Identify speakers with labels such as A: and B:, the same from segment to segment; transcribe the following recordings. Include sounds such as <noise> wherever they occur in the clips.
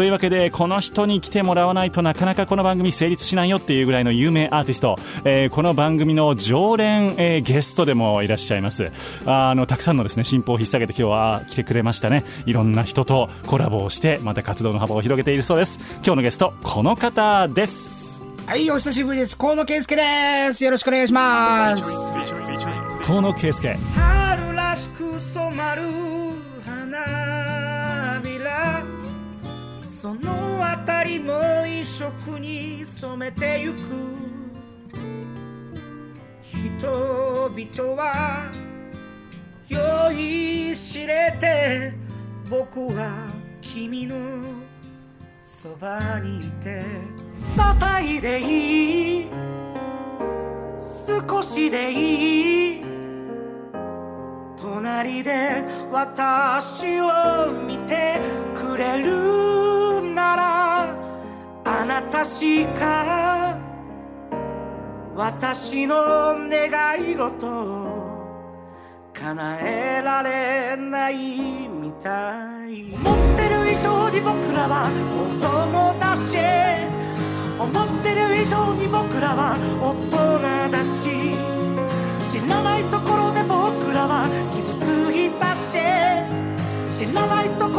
A: というわけでこの人に来てもらわないとなかなかこの番組成立しないよっていうぐらいの有名アーティスト、えーこの番組の常連、えーゲストでもいらっしゃいますあのたくさんのですね進歩を引っ提げて今日は来てくれましたねいろんな人とコラボをしてまた活動の幅を広げているそうです今日のゲストこの方です
B: はい、お久しぶりです。河野圭介です。よろしくお願いします。
A: 河野圭介
C: 春らしく染まるそのあたりも一色に染めてゆく。人々は酔いしれて僕は君のそばにいて。支いでいい。少しでいい。隣で私を見てくれるならあなたしか私の願い事を叶えられないみたい。持ってる以上に僕らは子供だし思ってる以上に僕らは大人だし知らないところで僕らはし知らな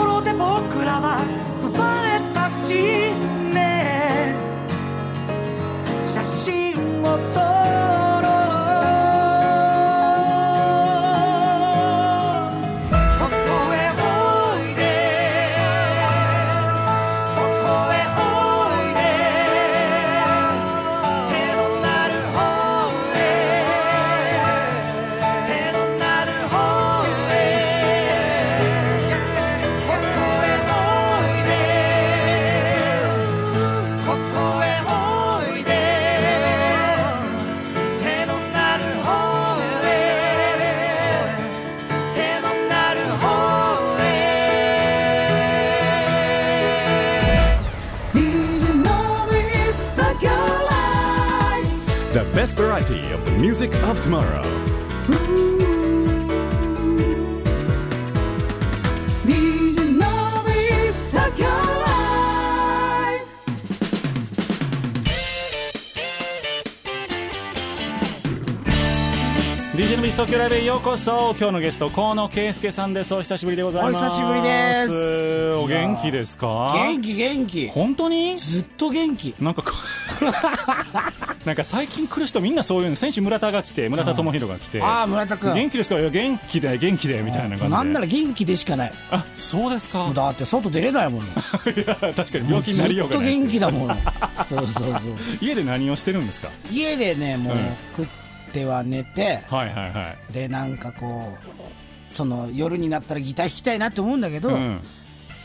A: best variety of the music of tomorrow. DJ のビス東京ライブへようこそ。今日のゲスト河野圭介さんです。お久しぶりでございます。
B: お久しぶりです。
A: お元気ですか？
B: 元気元気。
A: 本当に？
B: ずっと元気。
A: なんかなんか最近来る人みんなそういうの選手村田が来て村田智弘が来て
B: ああ、村田君。
A: 元気ですか？いや元気で元気でみたいな感じで
B: なんなら元気でしかない。
A: あそうですか？
B: だって外出れないもの。<laughs>
A: いや確かに病気になりようが
B: ずっと元気だもの。<laughs> そうそうそう。
A: 家で何をしてるんですか？
B: 家でね、もう
A: うん
B: 食っては寝て、
A: はいはいはい
B: で、なんかこう、その夜になったらギター弾きたいなって思うんだけど、
A: うん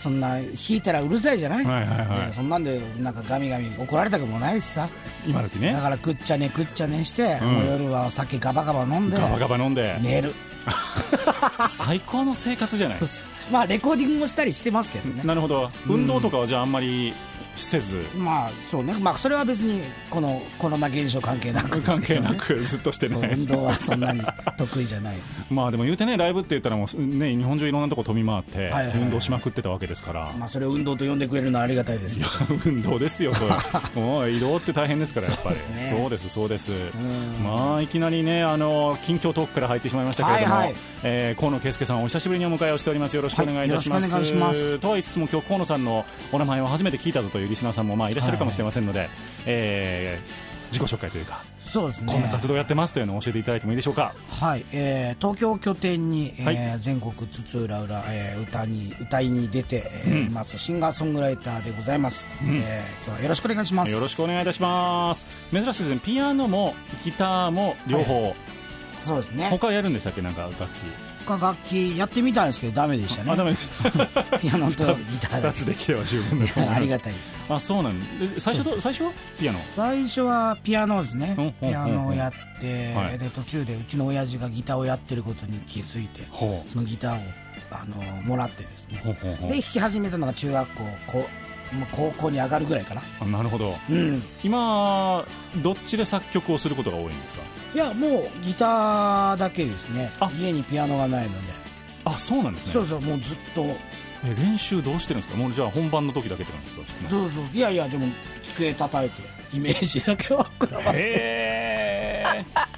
B: そんな弾いたらうるさいじゃない、
A: はいはいはい。
B: でそんなんでなんかガミガミ怒られたくもないしさ。
A: 今時ね。
B: だから食っちゃね食っちゃねして、
A: ん。
B: もう夜はお酒ガバガバ飲んで
A: ガバガバ飲んで。
B: 寝る。<laughs>
A: 最高の生活じゃない。
B: そうそう。まあレコーディングもしたりしてますけどね。
A: なるほど。運動とかはじゃああんまりせず。
B: まあそうね。まあそれは別にこのコロナ現象関係なくです
A: 関係なくずっとしてね。
B: 運動はそんなに得意じゃない <laughs>
A: まあでも言うてねライブって言ったらもうね日本中いろんなとこ飛び回って
B: はいはいはい。
A: 運動しまくってたわけですから。
B: まあそれを運動と呼んでくれるのはありがたいです。けど
A: 運動ですよ、それ。<laughs> もう移動って大変ですから、やっぱり。
B: そうですね。
A: そうです、そうです。まあ、いきなりね、あの、近況トークから入ってしまいましたけれども、
B: はいはい。
A: えー河野圭介さん、お久しぶりにお迎えをしております。よろしくお願いいたします。
B: はいよろしくお願いします。
A: とは言いつつも、今日河野さんのお名前を初めて聞いたぞというリスナーさんもまあいらっしゃるかもしれませんので、えー自己紹介というか、
B: そうですね。
A: こんな活動やってますというのを教えていただいてもいいでしょうか？
B: はい、えー東京を拠点に、えー
A: はい。
B: 全国津々浦々、えー歌に歌いに出て、えーいます。シンガーソングライターでございます、えー今日はよろしくお願いします。
A: よろしくお願いいたします。珍しいですね。ピアノもギターも両方、
B: そうですね。
A: 他やるんでしたっけ？なんか楽器
B: 他楽器やってみたんですけどダメでしたね。
A: あダメです。<laughs>
B: ピアノと <laughs> ギター
A: 2
B: だけ
A: つできては十分だと思います <laughs>
B: ありがたいです。
A: あそうなん。で最初と最初は？ピアノ？
B: 最初はピアノですね、ピアノをやって、
A: はい。
B: で途中でうちの親父がギターをやってることに気づいてそのギターをあのもらってですね。で弾き始めたのが中学校こ高校に上がるぐらいかな。
A: あなるほど。
B: うん。
A: 今どっちで作曲をすることが多いんですか？
B: いやもうギターだけですね。
A: あ。
B: 家にピアノがないので、
A: あそうなんですね。
B: そうそうもうずっと。
A: え練習どうしてるんですか？もうじゃあ本番の時だけって感じですか？
B: そうそう。いやいやでも机叩いてイメージだけは膨らませて。
A: へえ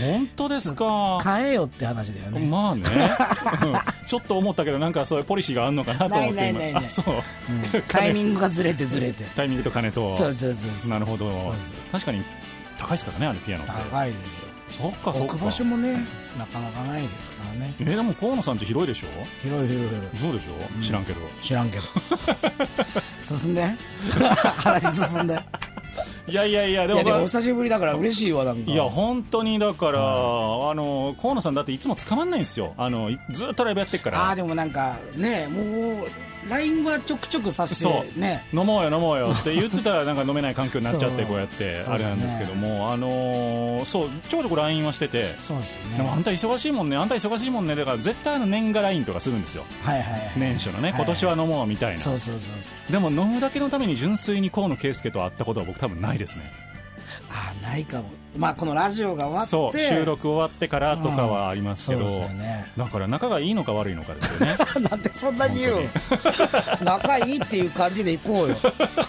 A: 本当ですか？
B: 変えよって話だよね、
A: まあね、うん。ちょっと思ったけどなんかそういうポリシーがあるのかなと思って
B: ないないないない。
A: そう、
B: うん。タイミングがずれてずれて。
A: タイミングと金と。
B: そうそうそう
A: なるほど。確かに高いですからねあれピアノって。
B: 高いですよ。
A: そっかそっか。
B: 置く場所もねなかなかないですからね。
A: えーでも河野さんって広いでしょ？
B: 広い広い広い。
A: そうでしょ、知らんけど。
B: 知らんけど。<laughs> 進んで。<laughs> 話進んで <laughs>
A: いやいやいやでも
B: いやでもお久しぶりだから嬉しいわなんか。
A: いや本当にだから、あの河野さんだっていつも捕まんないんですよ。あのいずっとライブやってっから。
B: ああでもなんかねもう LINE はちょくちょくさせ
A: そ
B: てね。
A: 飲もうよ飲もうよ。って言ってたらなんか飲めない環境になっちゃってこうやってあれなんですけども、あのーそうちょこちょこ LINE はしてて
B: そうですよね
A: でもあんた忙しいもんねあんた忙しいもんねだから絶対あの年賀 LINE とかするんですよ。
B: はいはいはい
A: 年初のね
B: い
A: 今年は飲もうみたいな、
B: そうそうそう
A: でも飲むだけのために純粋に河野圭介と会ったことは僕多分ないですね。
B: ああないかもまあこのラジオが終わって
A: そう収録終わってからとかはありますけど、
B: うんね。
A: だから仲がいいのか悪いのかですよね。<laughs>
B: なんでそんなに言う <laughs> 仲いいっていう感じでいこうよ。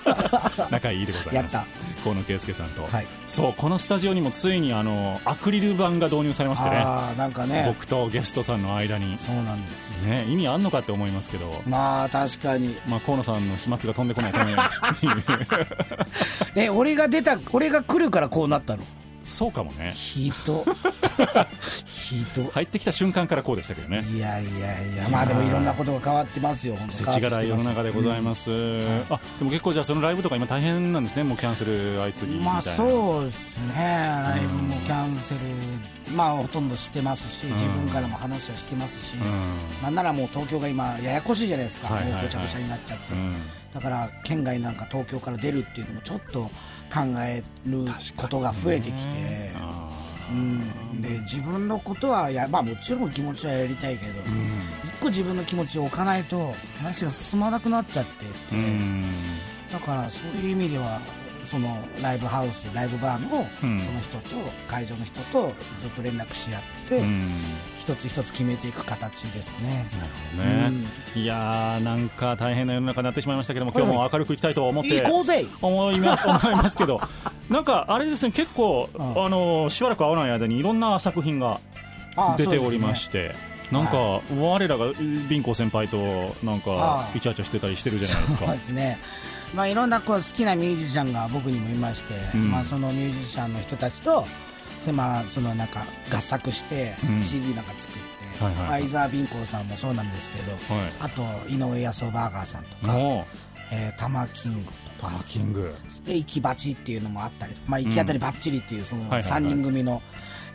B: <laughs>
A: 仲いいでございます。
B: やった。
A: 河野圭介さんと、
B: はい。
A: そうこのスタジオにもついにあのアクリル板が導入されましてね。
B: ああなんかね。
A: 僕とゲストさんの間に、
B: そうなんです。
A: ね、意味あんのかって思いますけど、
B: まあ確かに。
A: まあ、河野さんの飛沫が飛んでこないために。
B: え俺が出た俺が来るからこうなったの？
A: そうかもね。
B: ひど。ひど。
A: 入ってきた瞬間からこうでしたけどね。
B: いやいやいやまあでもいろんなことが変わってますよ
A: 世知辛い世の中でございます、あでも結構じゃあそのライブとか今大変なんですね。もうキャンセル相次ぎみたいな。
B: まあそうですね。ライブもキャンセルまあほとんどしてますし自分からも話はしてますし。
A: ん。
B: なんならもう東京が今ややこしいじゃないですか。
A: はいはいはい。
B: もうごちゃごちゃになっちゃって。
A: ん。
B: だから県外なんか東京から出るっていうのもちょっと考えることが増えてきて
A: あ
B: うん。で自分のことはやまあもちろん気持ちはやりたいけど一個自分の気持ちを置かないと話が進まなくなっちゃってて
A: ーうん。
B: だからそういう意味ではそのライブハウスライブバーの
A: うん。
B: その人と会場の人とずっと連絡し合って
A: うん。
B: 一つ一つ決めていく形ですね。
A: なるほどね、いやーなんか大変な世の中になってしまいましたけども今日も明るくいきたいと思って、
B: 行こうぜ。
A: 思います <laughs> 思いますけどなんかあれですね結構、<laughs>
B: ん。
A: あのしばらく会わない間にいろんな作品が出ておりまして、なんか我らがビンコ先輩となんかイチャイチャしてたりしてるじゃないですか。
B: そうですね。まあいろんなこう好きなミュージシャンが僕にもいまして、
A: ん。
B: まあそのミュージシャンの人たちとせまあそのなんか合作して
A: うん。
B: CD なんか作って、
A: はいはいはい。
B: まあ伊沢ビンコさんもそうなんですけど、
A: はい。
B: あと井上康夫バーガーさんとか、えー、タマキングとか
A: タマキング
B: で行きバチっていうのもあったりとか、まあ、行き当たりばっちりっていうその
A: はいはいはい。
B: 3人組の、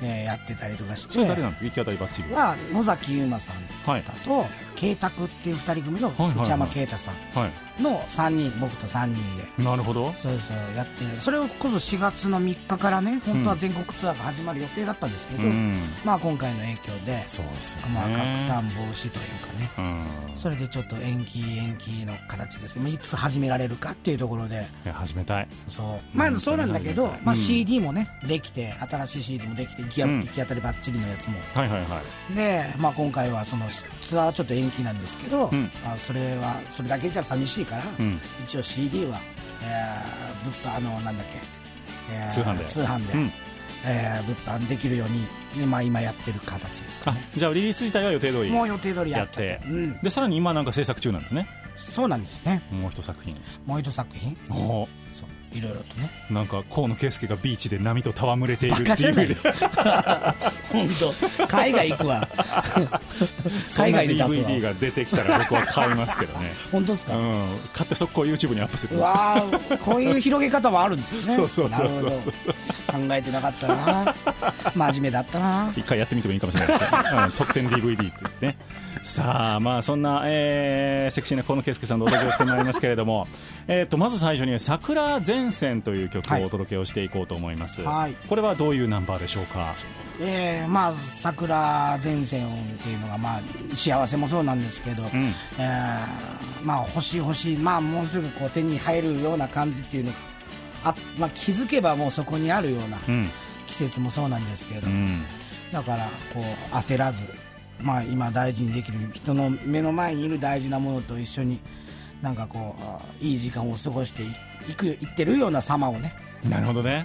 B: えーやってたりとかして。
A: それ誰なんですか？行き当たりばっちりは
B: は野崎優馬さん
A: はい。
B: と慶太っていう2人組の内山慶太さん
A: はい。
B: の3人僕と3人で。
A: なるほど。
B: そうそうやってるそれをこそ4月の3日からね本当は全国ツアーが始まる予定だったんですけど、
A: うん。
B: まあ今回の影響で
A: そうですよね。
B: まあ拡散防止というかね。
A: うん。
B: それでちょっと延期延期の形です。まあいつ始められるかっていうところで。
A: いや始めたい。
B: そう。まあそうなんだけど、まあ、CD もねできて新しい CD もできて行き,、当たりばっちりのやつも。
A: はいはいはい。
B: で、まあ、今回はそのツアーはちょっと延期なんですけど、
A: ん。
B: まあ、それはそれだけじゃ寂しいから、
A: ん。
B: 一応 CD は、えー、物販あのなんだっけ、えー
A: 通販で。
B: 通販で、
A: うん。
B: えー物販できるように、ねまあ、今やってる形ですか
A: あ
B: ね
A: じゃあリリース自体は予定通り
B: もう予定通りやっ
A: て。
B: うん、
A: でさらに今なんか制作中なんですね。
B: そうなんですね。
A: もう一作品。
B: もう一作品。
A: お
B: そういろいろとね。
A: なんか河野圭介がビーチで波と戯れているって
B: バカじゃない。
A: いう <laughs>
B: 本当。海外行くわ。<laughs> 海外で出すわ。
A: DVD が出てきたら僕は買いますけどね。<laughs>
B: 本当ですか、
A: うん。買って速攻 YouTube にアップする。
B: うわーこういう広げ方もあるんですね。
A: そうそうそうそう。
B: なるほど。考えてなかったな。真面目だったな。
A: 一回やってみてもいいかもしれないですよ、うん、特典 DVD ってねさあまあそんな、えーセクシーな河野圭介さんとお届けをしてまいりますけれども <laughs> えーとまず最初に「桜前線」という曲をお届けをしていこうと思います、
B: はい。
A: これはどういうナンバーでしょうか？
B: えーまあ桜前線っていうのがまあ幸せもそうなんですけど、
A: ん。
B: えーまあ欲しい欲しいまあもうすぐこう手に入るような感じっていうのがあ、まあ、気づけばもうそこにあるような
A: うん。
B: 季節もそうなんですけど、
A: うん。
B: だからこう焦らず、まあ、今大事にできる人の目の前にいる大事なものと一緒になんかこうあいい時間を過ごしていいくいってるような様をね。
A: なるほどね。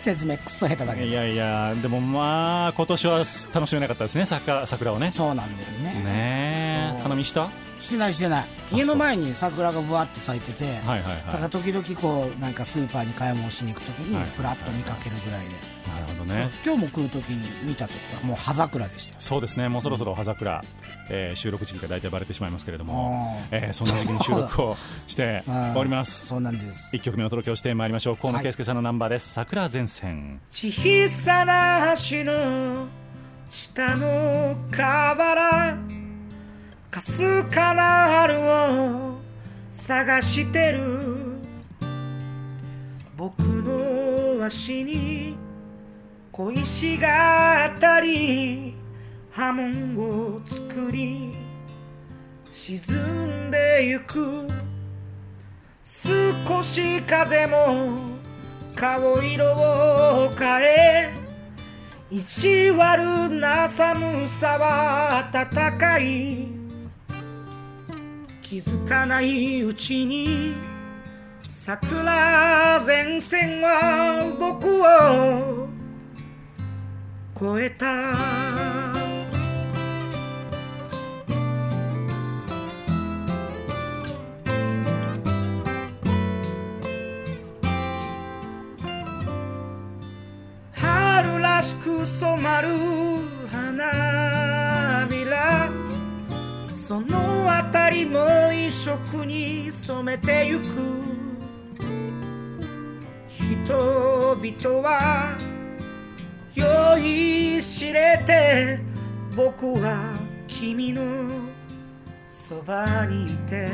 B: 説明くっそ下手だけど。
A: いやいやでもまあ今年は楽しめなかったですね桜桜をね。
B: そうなんだよね。
A: ねえ。花見した？は
B: してないしてない。家の前に桜がぶわっと咲いてて、
A: いはい
B: だから
A: は
B: 時々こうなんかスーパーに買い物しに行く時に
A: はい
B: ふらっと見かけるぐらいで、
A: いなるほど
B: そう
A: ね
B: 今日も来る時に見た時はもう葉桜でした。
A: そうですね。もうそろそろ葉桜、えー収録時期が大体バレてしまいますけれどもえーそんな時期に収録をして
B: う <laughs> ん
A: おります。
B: そうなんです。
A: 一曲目お届けをしてまいりましょう。河野圭介さんのナンバーです、桜前線。
C: 小さな橋の下の河原。かすかな春を探してる。僕の足に小石が当たり波紋を作り沈んでゆく少し風も顔色を変え意地悪な寒さは暖かい気づかないうちに桜前線は僕を越えた。春らしく染まる花びら。そのあたりも一色に染めてゆく。人々は酔いしれて僕は君のそばにいて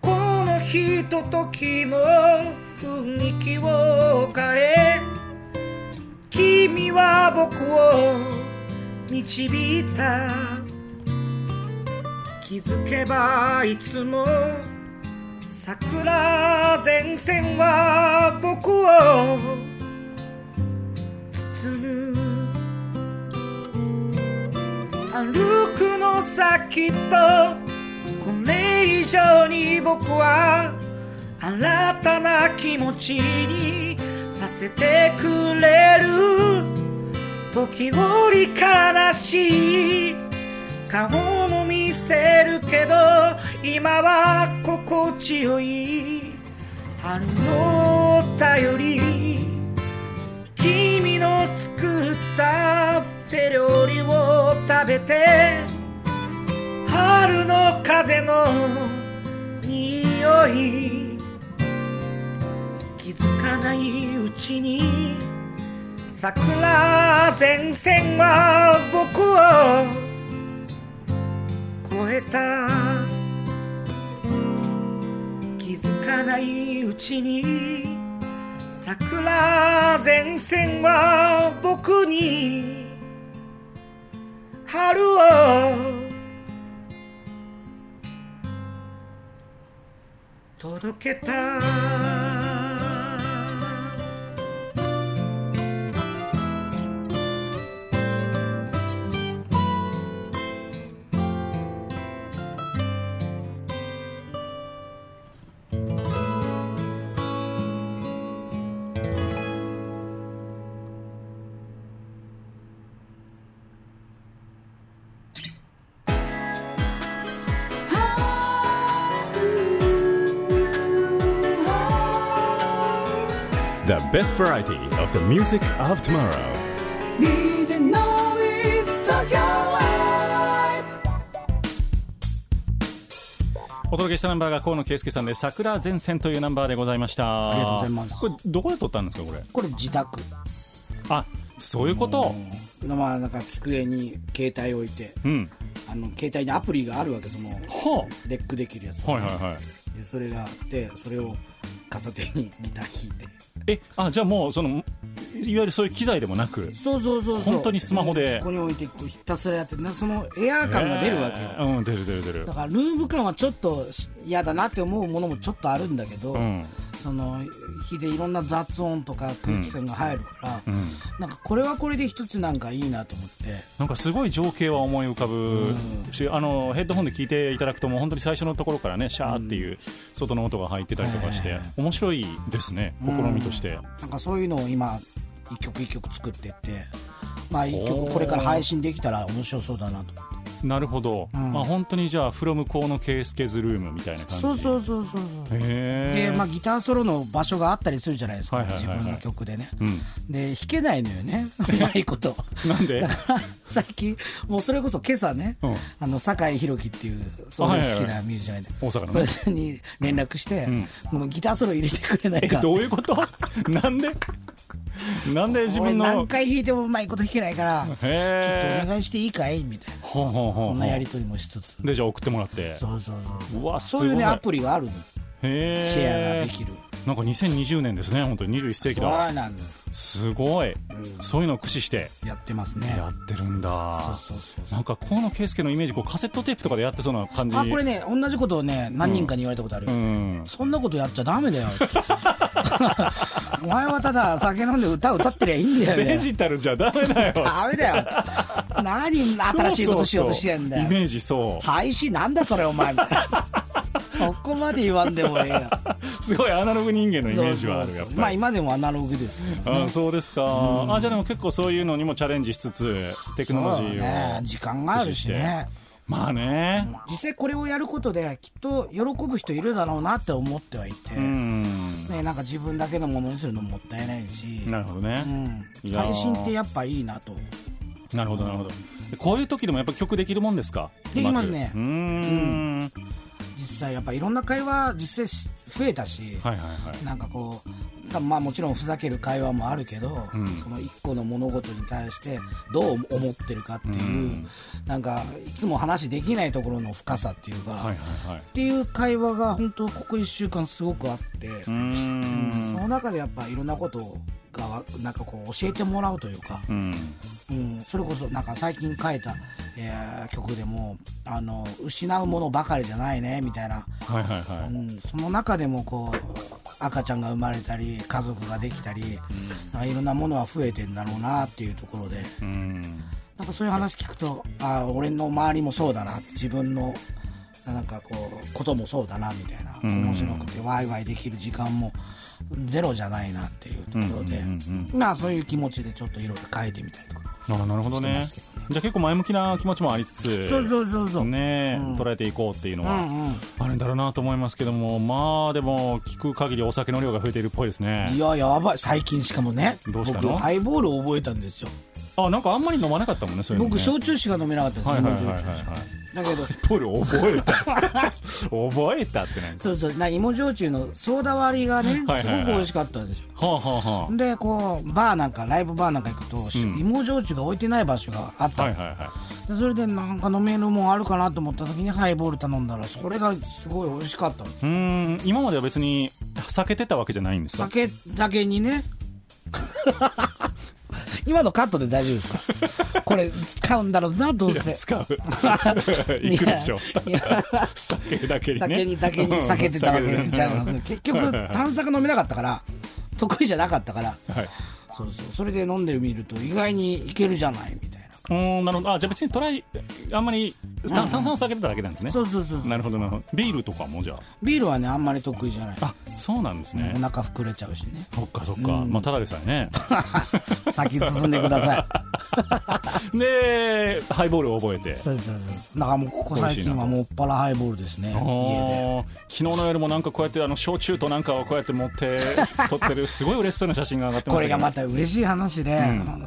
C: このひとときも雰囲気を変え君は僕を導いた。気づけばいつも桜前線は僕を歩くの先とこれ以上に僕は新たな気持ちにさせてくれる。時折悲しい顔も見せるけど今は心地よい。春の便り君の作った手料理を食べて春の風の匂い気づかないうちに桜前線は僕を越えた。気づかないうちに桜前線は僕に春を。届けた「
D: best variety of the music of tomorrow.
C: DJ Noise Tokyo Live.
A: お届けしたナンバーが河野圭介さんで桜前線というナンバーでございました。
B: ありがとうございます。
A: これどこで撮ったんですかこれ？
B: これ自宅。
A: あそういうこと？
B: まあなんか机に携帯置いて
A: うん。
B: あの携帯にアプリがあるわけですもう。
A: は
B: レックできるやつ。
A: あはいはいはい。
B: でそれがあってそれを片手にギター弾いて
A: えあじゃあもうそのいわゆるそういう機材でもなく
B: そうそうそう
A: 本当にスマホで。
B: そこに置いてひたすらやってなそのエアー感が出るわけよ、
A: えー。うん出る出る出る。
B: だからルーム感はちょっと嫌だなって思うものもちょっとあるんだけど、
A: ん
B: その日でいろんな雑音とか空気感が入るから、なんかこれはこれで一つなんかいいなと思って。
A: なんかすごい情景は思い浮かぶ。し、あのヘッドホンで聞いていただくともう本当に最初のところからねシャーっていう外の音が入ってたりとかして、面白いですね。試みとして、
B: なんかそういうのを今一曲一曲作ってって。まあ一曲これから配信できたら面白そうだなと。思って
A: なるほど、まあ本当にじゃあ「フロム河野圭介ズルーム」みたいな感じ。
B: そうそうそうそうそう。で、まあ、ギターソロの場所があったりするじゃないですか、自分の曲でね、
A: ん。
B: で弾けないのよね <laughs> うまいこと。
A: なんで？
B: 最近もうそれこそ今朝ね、
A: うん。
B: あの酒井宏樹っていうそれ好きなミュージシャンで、
A: 大阪のね。
B: それに連絡して、もうギターソロ入れてくれない
A: え
B: か
A: どういうこと？<laughs> なんで？<laughs> なんで自
B: 俺
A: 分の
B: 何回弾いてもうまいこと弾けないからちょっとお願いしていいかいみたいな。
A: ほんほんほん
B: そんなやり取りもしつつ。
A: でじゃあ送ってもらって。
B: そうそうそう
A: う。わすごい。
B: そういうねアプリがあるの。シェアができる
A: なんか2020年ですね本当に21世紀だ。すごい、そういうのを駆使して。
B: やってますね。
A: やってるんだ。
B: そうそうそう
A: なんか河野圭介のイメージこうカセットテープとかでやってそうな感じ。
B: あこれね同じことをね何人かに言われたことある。よ、
A: うん。
B: そんなことやっちゃダメだよ。お前はただ酒飲んで歌歌ってりゃいいんだよ。
A: デ
B: ね
A: ジタルじゃダメだよ。
B: ダメだよ。何新しいことしようとしてんだよ。
A: イメージそう。
B: 配信なんだそれお前。みたいなそこまで言わんでもええや <laughs>
A: すごいアナログ人間のイメージはあるやっぱり。
B: まあ今でもアナログですよ
A: あそうですか、あじゃあでも結構そういうのにもチャレンジしつつテクノロジーを
B: ね。時間があるしね。
A: まあね。
B: 実際これをやることできっと喜ぶ人いるだろうなって思ってはいて、
A: うん。
B: ね、なんか自分だけのものにするのもったいないし、
A: なるほどね、
B: うん、配信ってやっぱいいなと。
A: なるほどなるほど。こういう時でもやっぱ曲できるもんですか？
B: できますね。
A: うまくうーん
B: 実際やっぱいろんな会話実際し増えたし、
A: はいはいはい。
B: なんかこうまあもちろんふざける会話もあるけど、その一個の物事に対してどう思ってるかっていう、なんかいつも話できないところの深さっていうか、
A: はいはいはい。
B: っていう会話が本当ここ1週間すごくあって、
A: うーん。
B: その中でやっぱいろんなことがなんかこう教えてもらうというか、
A: うん。
B: うん、それこそなんか最近書いた、えー曲でもあの失うものばかりじゃないねみたいな、
A: はいはいはい。
B: うん、その中でもこう赤ちゃんが生まれたり家族ができたり、なんかいろんなものは増えてんだろうなっていうところで。
A: うん。
B: なんかそういう話聞くとああ俺の周りもそうだな自分のなんかこうこともそうだなみたいな。面白くてワイワイできる時間もゼロじゃないなっていうところで、まあそういう気持ちでちょっといろいろ書いてみたりとか。
A: あなるほどね。じゃあ結構前向きな気持ちもありつつ
B: そうそうそうそう。
A: ね捉えていこうっていうのはあるんだろうなと思いますけども。まあでも聞く限りお酒の量が増えているっぽいですね。
B: いややばい。最近しかもね
A: どうしたの？
B: 僕ハイボールを覚えたんですよ。
A: あなんかあんまり飲まなかったもんねそういうのね。
B: 僕焼酎しか飲めなかったんですよ、
A: は
B: だけど。
A: ポール覚えた。覚えたってなんです
B: そうそう。な芋焼酎のソーダ割りがね
A: はいはいはい。
B: すごく美味しかったんですよ。
A: はあはあは
B: でこうバーなんかライブバーなんか行くと、し芋焼酎が置いてない場所があったの、
A: あはいはいはい。
B: でそれでなんか飲めるもんあるかなと思った時にハイボール頼んだらそれがすごい美味しかったの。
A: うーん。今までは別に避けてたわけじゃないんですか？
B: 酒だけにね <laughs> 今のカットで大丈夫ですか？これ使うんだろうなどうせ。
A: 使う。<laughs> いくでしょ。酒だけにね。
B: 酒にだけに避けてたわけじゃな結局炭酸飲めなかったから得意じゃなかったから。
A: はい。
B: そうそう。それで飲んでみると意外にいけるじゃないみたいな
A: うーんなるほど。あじゃあ別にトライあんまりた炭酸を避けてただけなんですね。
B: そうそうそう
A: なるほどなるほど。ビールとかもじゃ
B: ビールはねあんまり得意じゃない。
A: ああそうなんですね。
B: お腹膨れちゃうしね。
A: そっかそっか。まあただでさえね。<laughs>
B: 先進んでください。<laughs>
A: でハイボールを覚えて。
B: そうですそうですそう。だからもうここ最近はもうっぱらハイボールですね。家で。
A: 昨日の夜もなんかこうやってあの焼酎となんかをこうやって持って <laughs> 撮ってるすごい嬉しそうな写真が上がってました
B: これがまた嬉しい話で、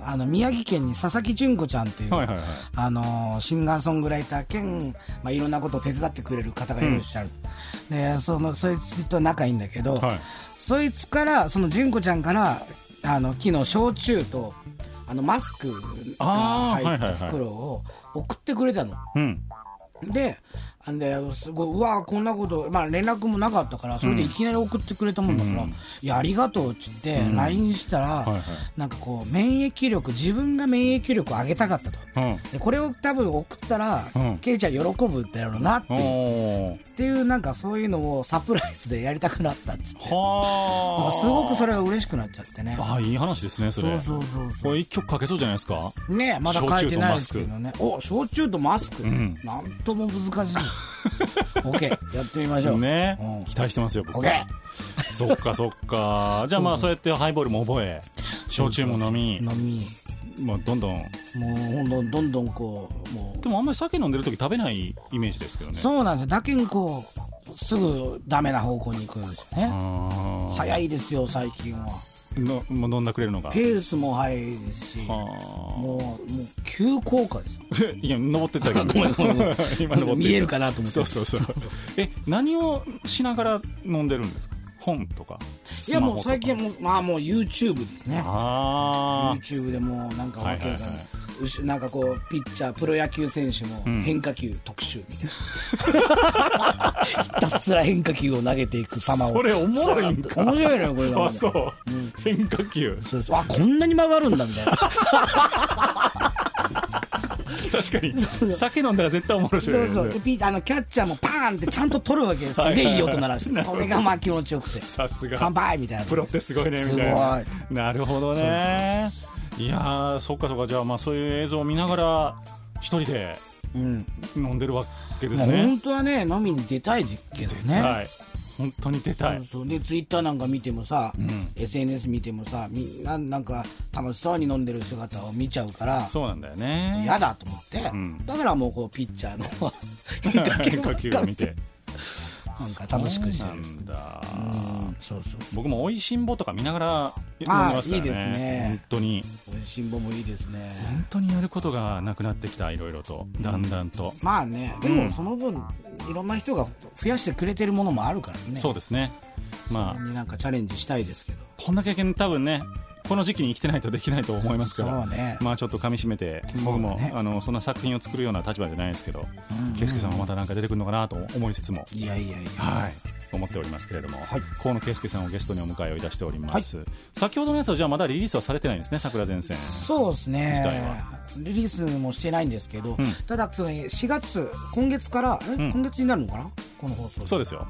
B: あの宮城県に佐々木純子ちゃんっていう、
A: はいはいはい。
B: あのシンガーソングライター兼、まあ、いろんなことを手伝ってくれる方がいらっしゃる、でそのそいつと仲いいんだけど、
A: はい。
B: そいつからその純子ちゃんからあの昨日焼酎とあのマスクが入った
A: はいはいはい。
B: 袋を送ってくれたの。
A: うん。
B: で、あんですごい、うわこんなこと、まあ連絡もなかったから、それでいきなり送ってくれたもんだから、いや、ありがとうっつって、LINE したら、
A: はいはい。
B: なんかこう、免疫力、自分が免疫力を上げたかったと。
A: うん。
B: でこれを多分送ったら、
A: うん。
B: ケイちゃん喜ぶだろうなっていう、っていうなんかそういうのをサプライズでやりたくなったっつって。すごくそれが嬉しくなっちゃってね。
A: あいい話ですねそれ。
B: そうそうそう
A: 一曲書けそうじゃないですか？
B: ねまだ書いてないですけどね。お、焼酎とマスク。
A: ん。
B: なんとも難しい。オッケー、やってみましょう。
A: ね
B: うん
A: 期待してますよ僕
B: オッケ
A: はそっかそっか <laughs> じゃあまあそうやってハイボールも覚え焼酎も飲み
B: 飲み。
A: もうどんどん
B: もうどんどんどんこう、もう。
A: でもあんまり酒飲んでる時食べないイメージですけどね
B: そうなんですよ。だけにこう、すぐダメな方向に行くんですよね。
A: あ
B: 早いですよ、最近は。
A: ーの飲んだくれるのが。
B: ペースも速いですし、
A: あ。
B: もう、もう急降下です。
A: ー <laughs> いや登ってったけど。<laughs>
B: ごめんごめん。ごめん
A: 今登って
B: 見えるかなと思って。
A: そうそうそう。え何をしながら飲んでるんですか？本とか
B: いやもう最近はもう、まあもう YouTube ですね。
A: あ
B: YouTube でもうなんかわけわかんない
A: はいはい
B: なんかこうピッチャープロ野球選手の変化球特集みたいな、ひたすら変化球を投げていく様を。
A: それおもろいんか。
B: 面白いのよこれが。
A: ああそう、変化球。
B: そうそう。あこんなに曲がるんだみたいな。
A: 確かに。酒飲んだら絶対おもろいし。
B: そうそう。でピッあのキャッチャーもパーンってちゃんと取るわけです。すげえいい音鳴らして。それがまあ気持ちよくて。
A: さすが。
B: 乾杯みたいな。
A: プロってすごいねみたいな。なるほどねいやーそっかそっか。じゃあまあそういう映像を見ながら一人で
B: うん。
A: 飲んでるわけです
B: もう
A: ね
B: 本当はね飲みに出たいけどね。
A: はい。本当に出たい。
B: そうでツイッターなんか見てもさ、SNS 見てもさみんななんか楽しそうに飲んでる姿を見ちゃうから
A: そうなんだよね。
B: 嫌だと思って、
A: ん。
B: だからもうこうピッチャーの <laughs>
A: 変化球を見て
B: なんか楽しくしてる。
A: んだ。
B: うんそうそう
A: 僕も「おいしんぼ」とか見ながら飲んでますからね。
B: いいですね。
A: 本当に。
B: おいしんぼもいいですね。
A: 本当にやることがなくなってきたいろいろと。だんだんと、
B: まあねでもその分、いろんな人が増やしてくれてるものもあるからね。
A: そうですね。まあ。
B: になんかチャレンジしたいですけど。
A: こんな経験多分ねこの時期に生きてないとできないと思いますから。
B: ね。
A: まあちょっと噛み締めて僕も、あのそんな作品を作るような立場じゃないですけど圭介、さんもまたなんか出てくるのかなと思いつつも。
B: いやいやいや。
A: はい思っておりますけれども、
B: はい。
A: 河野圭介さんをゲストにお迎えをいたしております、先ほどのやつはじゃあまだリリースはされてないんですね桜前線。
B: そうですね。
A: は。
B: リリースもしてないんですけど、ただその4月今月からえ、今月になるのかな？この放送
A: そうですよ。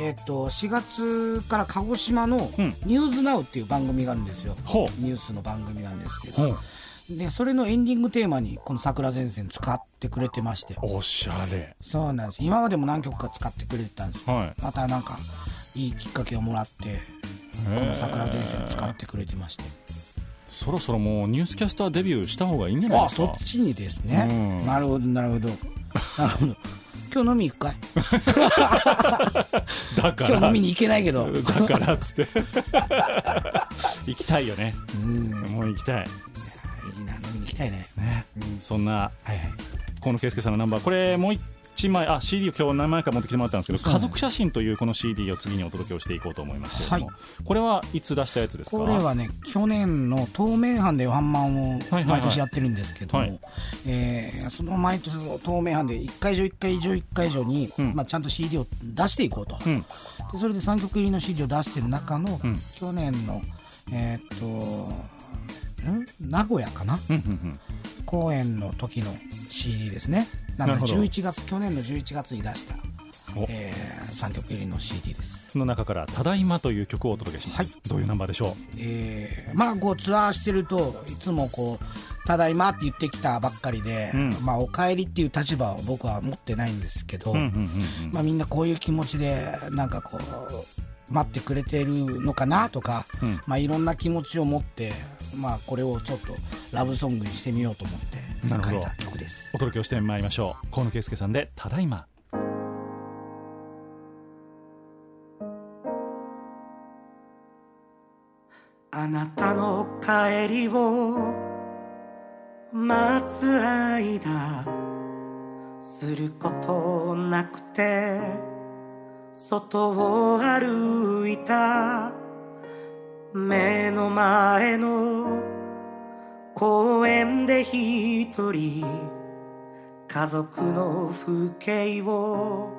B: えっと4月から鹿児島の
A: うん「
B: ニューズナウっていう番組があるんですよ、
A: ほう。
B: ニュースの番組なんですけ
A: ほ
B: どでそれのエンディングテーマにこの「桜前線」使ってくれてまして。
A: おしゃれ。
B: そうなんです。今までも何曲か使ってくれてたんですけど、
A: はい。
B: またなんかいいきっかけをもらってこの「桜前線」使ってくれてまして。
A: そろそろもうニュースキャスターデビューした方がいいんじゃない
B: あ
A: ですか？
B: そっちにですね、
A: うん。
B: なるほどなるほど。なるほど。今日飲み行くかい？<laughs>
A: だから。
B: 今日飲みに行けないけど。
A: だからっつって。<laughs> 行きたいよね。もう行きたい
B: きたいね。
A: ね、そんな
B: はいはい。
A: 河野圭介さんのナンバー。これもう一枚あ CD を今日何枚か持ってきてもらったんですけど「家族写真」というこの CD を次にお届けをしていこうと思いますけれども、
B: は
A: これはいつ出したやつですか？
B: これはね去年の東名阪でワンマンを毎年やってるんですけども、
A: はい。
B: えーその毎年の東名阪で1会場1会場1会場に、まあ、ちゃんと CD を出していこうと、
A: ん。
B: でそれで3曲入りの CD を出してる中の、
A: ん。
B: 去年のえーっとん名古屋かな、
A: うんうんうん。
B: 公演の時の CD ですね。なので
A: なるほど。
B: 11月去年の11月に出した、
A: お。
B: え3曲入りの CD です。
A: その中から「ただいま」という曲をお届けします、どういうナンバーでしょ
B: えーまあこうツアーしてるといつもこう「ただいま」って言ってきたばっかりで、
A: ん。
B: まあお帰りっていう立場を僕は持ってないんですけど、
A: う、うんうんうんうん、
B: まあみんなこういう気持ちでなんかこう待ってくれてるのかなとか、
A: ん。
B: まあいろんな気持ちを持ってまあ、これをちょっとラブソングにしてみようと思って書いた曲です。
A: お届けをしてまいりましょう。河野圭介さんで「ただいま」
C: あなたの帰りを待つ間することなくて外を歩いた目の前の公園で一人家族の風景を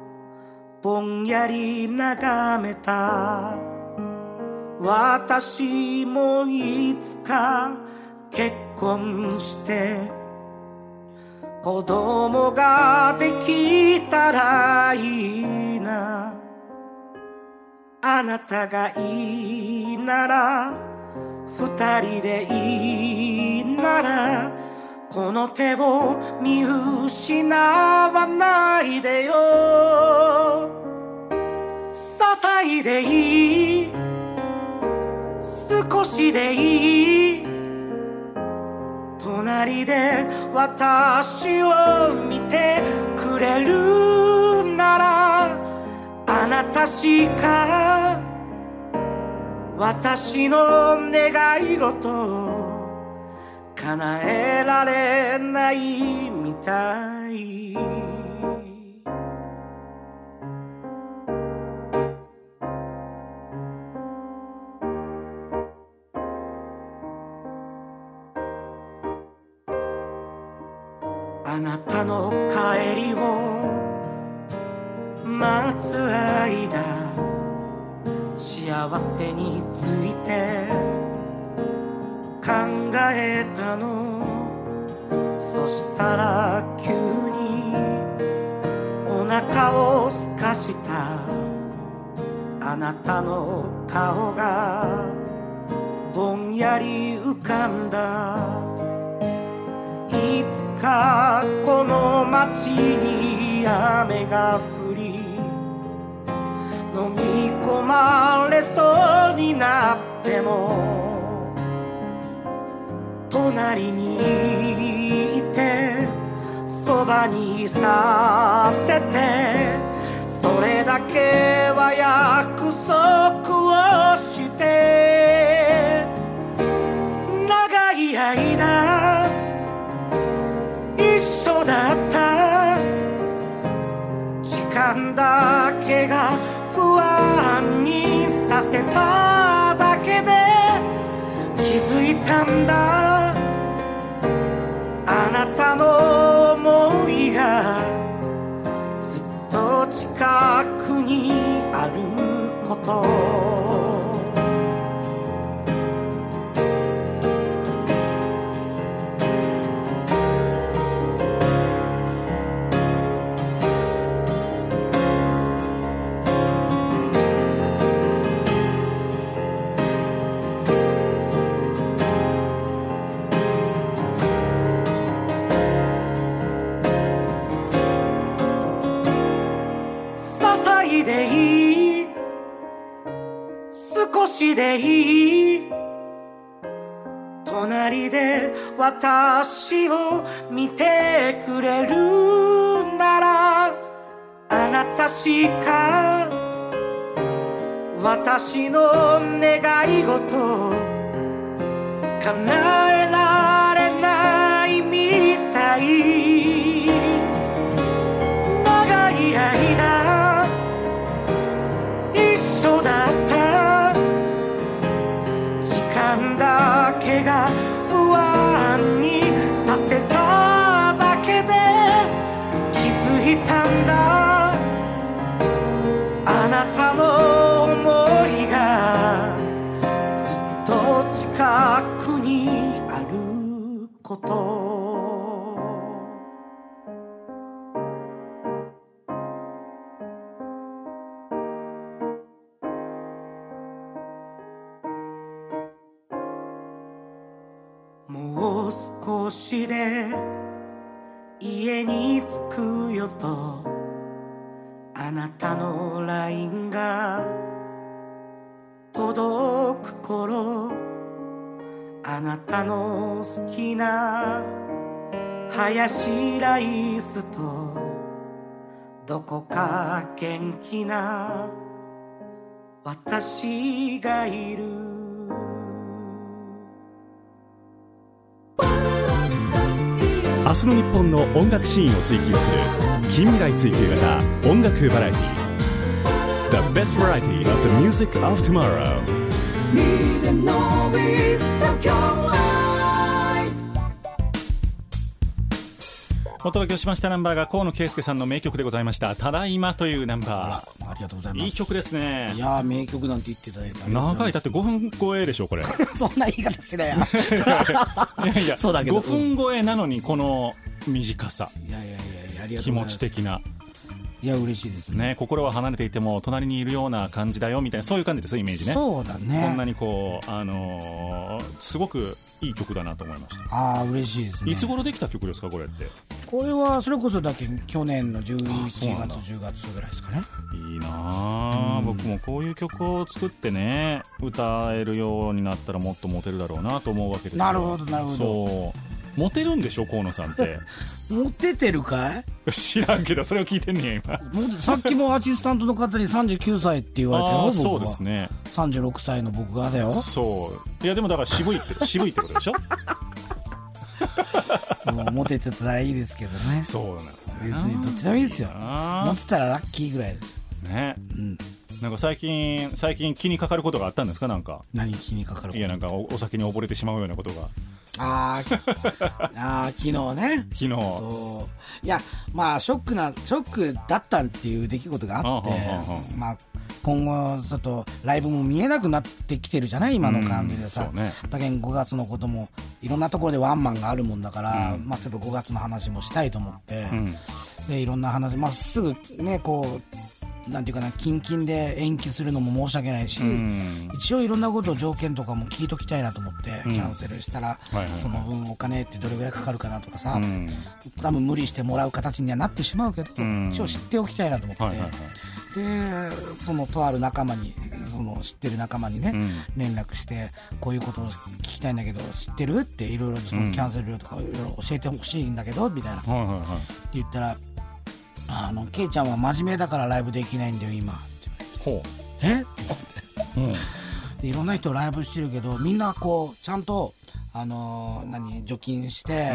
C: ぼんやり眺めた。私もいつか結婚して子供ができたらいいな。あなたがいいなら二人でいいならこの手を見失わないでよ。些細でいい少しでいい隣で私を見てくれるならあなたしか私の願い事叶えられないみたい。幸せについて考えたの。そしたら急にお腹をすかした。あなたの顔がぼんやり浮かんだ。いつかこの街に雨が降り飲み込まれそうになっても隣にいてそばにいさせてそれだけは約束をして長い間一緒だった時間だけが不安にさせただけで気づいたんだ。あなたの想いがずっと近くにあること。しでいい隣で私を見てくれるならあなたしか私の願い事叶えられないみたい。よとあなたの LINE が届く頃あなたの好きなハヤシライスとどこか元気な私がいる。
D: 明日の日本の音楽シーンを追求する近未来追求型音楽バラエティ。The best variety of the music of tomorrow.
A: お届けをしましたナンバーが河野圭介さんの名曲でございました「ただいま」というナンバ
B: ありがとうございます。
A: ーいい曲ですね。
B: いやー名曲なんて言っていただいてありがとうござい
A: 長い。だって5分超えでしょこれ。<laughs>
B: そんな言い方しないや
A: やいや <laughs>
B: そうだけど。
A: 5分超えなのにこの短さ。
B: いやいやいや
A: 気持ち的な。い
B: や嬉しいですね。
A: ね心は離れていても隣にいるような感じだよみたいなそういう感じですよイメージね。
B: そうだね。
A: こんなにこうあのーすごくいい曲だなと思いました。
B: ああ嬉しいですね。
A: いつ頃できた曲ですかこれって？
B: これはそれこそだけ去年の11
A: そうなんだ。
B: 月10月ぐらいですかね。
A: いいなあ、僕もこういう曲を作ってね歌えるようになったらもっとモテるだろうなと思うわけですよ。
B: なるほどなるほど。
A: そうモテるんでしょ河野さんって。<laughs>
B: モテてるかい？
A: 知らんけどそれを聞いてんねや今。
B: さっきもアシスタントの方に39歳って言われたよ
A: そうですね。
B: 36歳の僕がだよ。
A: そう。いやでもだから渋いって <laughs> 渋いってことでしょ？<laughs>
B: もうモテてたらいいですけどね。
A: そうなの
B: 別にどっちでもいいですよ。
A: あ
B: モテたらラッキーぐらいです。よ
A: あね、なんか最近最近気にかかることがあったんですか？なんか。
B: 何気にかかること？
A: いやなんかおお酒に溺れてしまうようなことが
B: あー <laughs> あー昨日ね。
A: 昨日。
B: そう。いやまあショックなショックだったっていう出来事があって
A: うんうんうんうん
B: まあ今後ちょっとライブも見えなくなってきてるじゃない？今の感じでさ、
A: ね。
B: だけん5月のこともいろんなところでワンマンがあるもんだから、まあちょっと5月の話もしたいと思って、
A: ん。
B: でいろんな話まあすぐねこうなんていうかな近々で延期するのも申し訳ないし、
A: ん。
B: 一応いろんなこと条件とかも聞いときたいなと思って、キャンセルしたら、その分お金ってどれぐらいかかるかなとかさ、
A: ん。
B: 多分無理してもらう形にはなってしまうけど、
A: ん。
B: 一応知っておきたいなと思って、でそのとある仲間にその知ってる仲間にね、連絡してこういうことを聞きたいんだけど知ってる？っていろいろそのキャンセル料とかいろいろ教えてほしいんだけどみたいな。って言ったら「あのケイちゃんは真面目だからライブできないんだよ今」って
A: ほ
B: 言われて「えっ?」
A: う、うん、
B: でいろんな人ライブしてるけどみんなこうちゃんとあのー何除菌して、で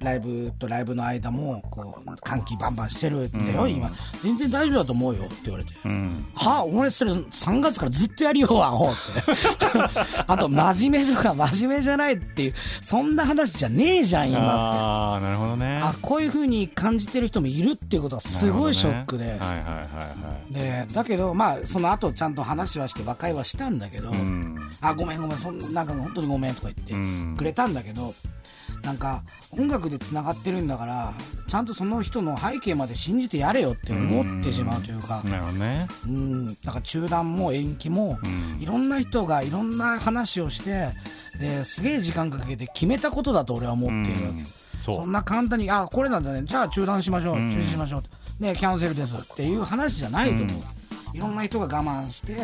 B: ライブとライブの間もこう換気バンバンしてるんだよ、今。全然大丈夫だと思うよって言われて、は俺それ3月からずっとやるよアホって。<laughs> あと真面目とか真面目じゃないっていうそんな話じゃねえじゃん今って。
A: ああなるほどね。
B: あこういう風に感じてる人もいるっていうことはすごいショックで、
A: ねはいはいはいはい。
B: でだけどまあその後ちゃんと話はして和解はしたんだけど、あごめんごめんそんなんか本当にごめんとか言ってくれたんだけど、なんか音楽でつながってるんだからちゃんとその人の背景まで信じてやれよって思ってしまうというか、うん、だから中断も延期も、いろんな人がいろんな話をしてですげえ時間かけて決めたことだと俺は思っているわけ、
A: そう。
B: そんな簡単にあこれなんだね。じゃあ中断しましょう、中止しましょう。ねキャンセルですっていう話じゃないと思う、いろんな人が我慢して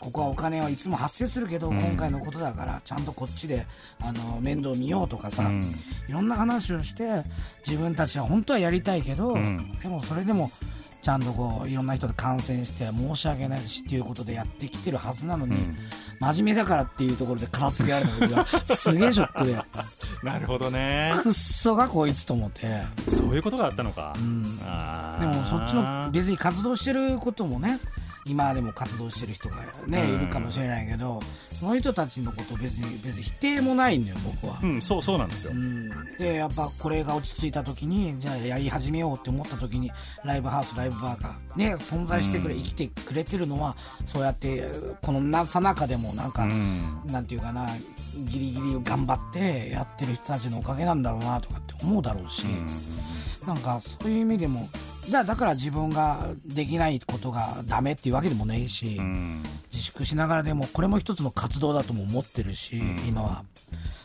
B: ここはお金はいつも発生するけど、今回のことだからちゃんとこっちであの面倒見ようとかさ、いろんな話をして自分たちは本当はやりたいけど、でもそれでもちゃんとこういろんな人で感染して申し訳ないしっていうことでやってきてるはずなのに、真面目だからっていうところで片付けられた時はすげえショックで。<laughs>
A: なるほどね。
B: くっそがこいつと思って。
A: そういうことがあったのか、あー。
B: でもそっちの別に活動してることもね今でも活動してる人がねいるかもしれないけどその人たちのこと別に別に否定もないんだよ僕は。
A: うんそうそうなんですよ、
B: でやっぱこれが落ち着いた時にじゃあやり始めようって思った時にライブハウスライブバーがね存在してくれ、生きてくれてるのはそうやってこのなさなかでもなんか、なんていうかなギリギリ頑張ってやってる人たちのおかげなんだろうなとかって思うだろうし、なんかそういう意味でもだだから自分ができないことがダメっていうわけでもないし、自粛しながらでもこれも一つの活動だとも思ってるし、今は。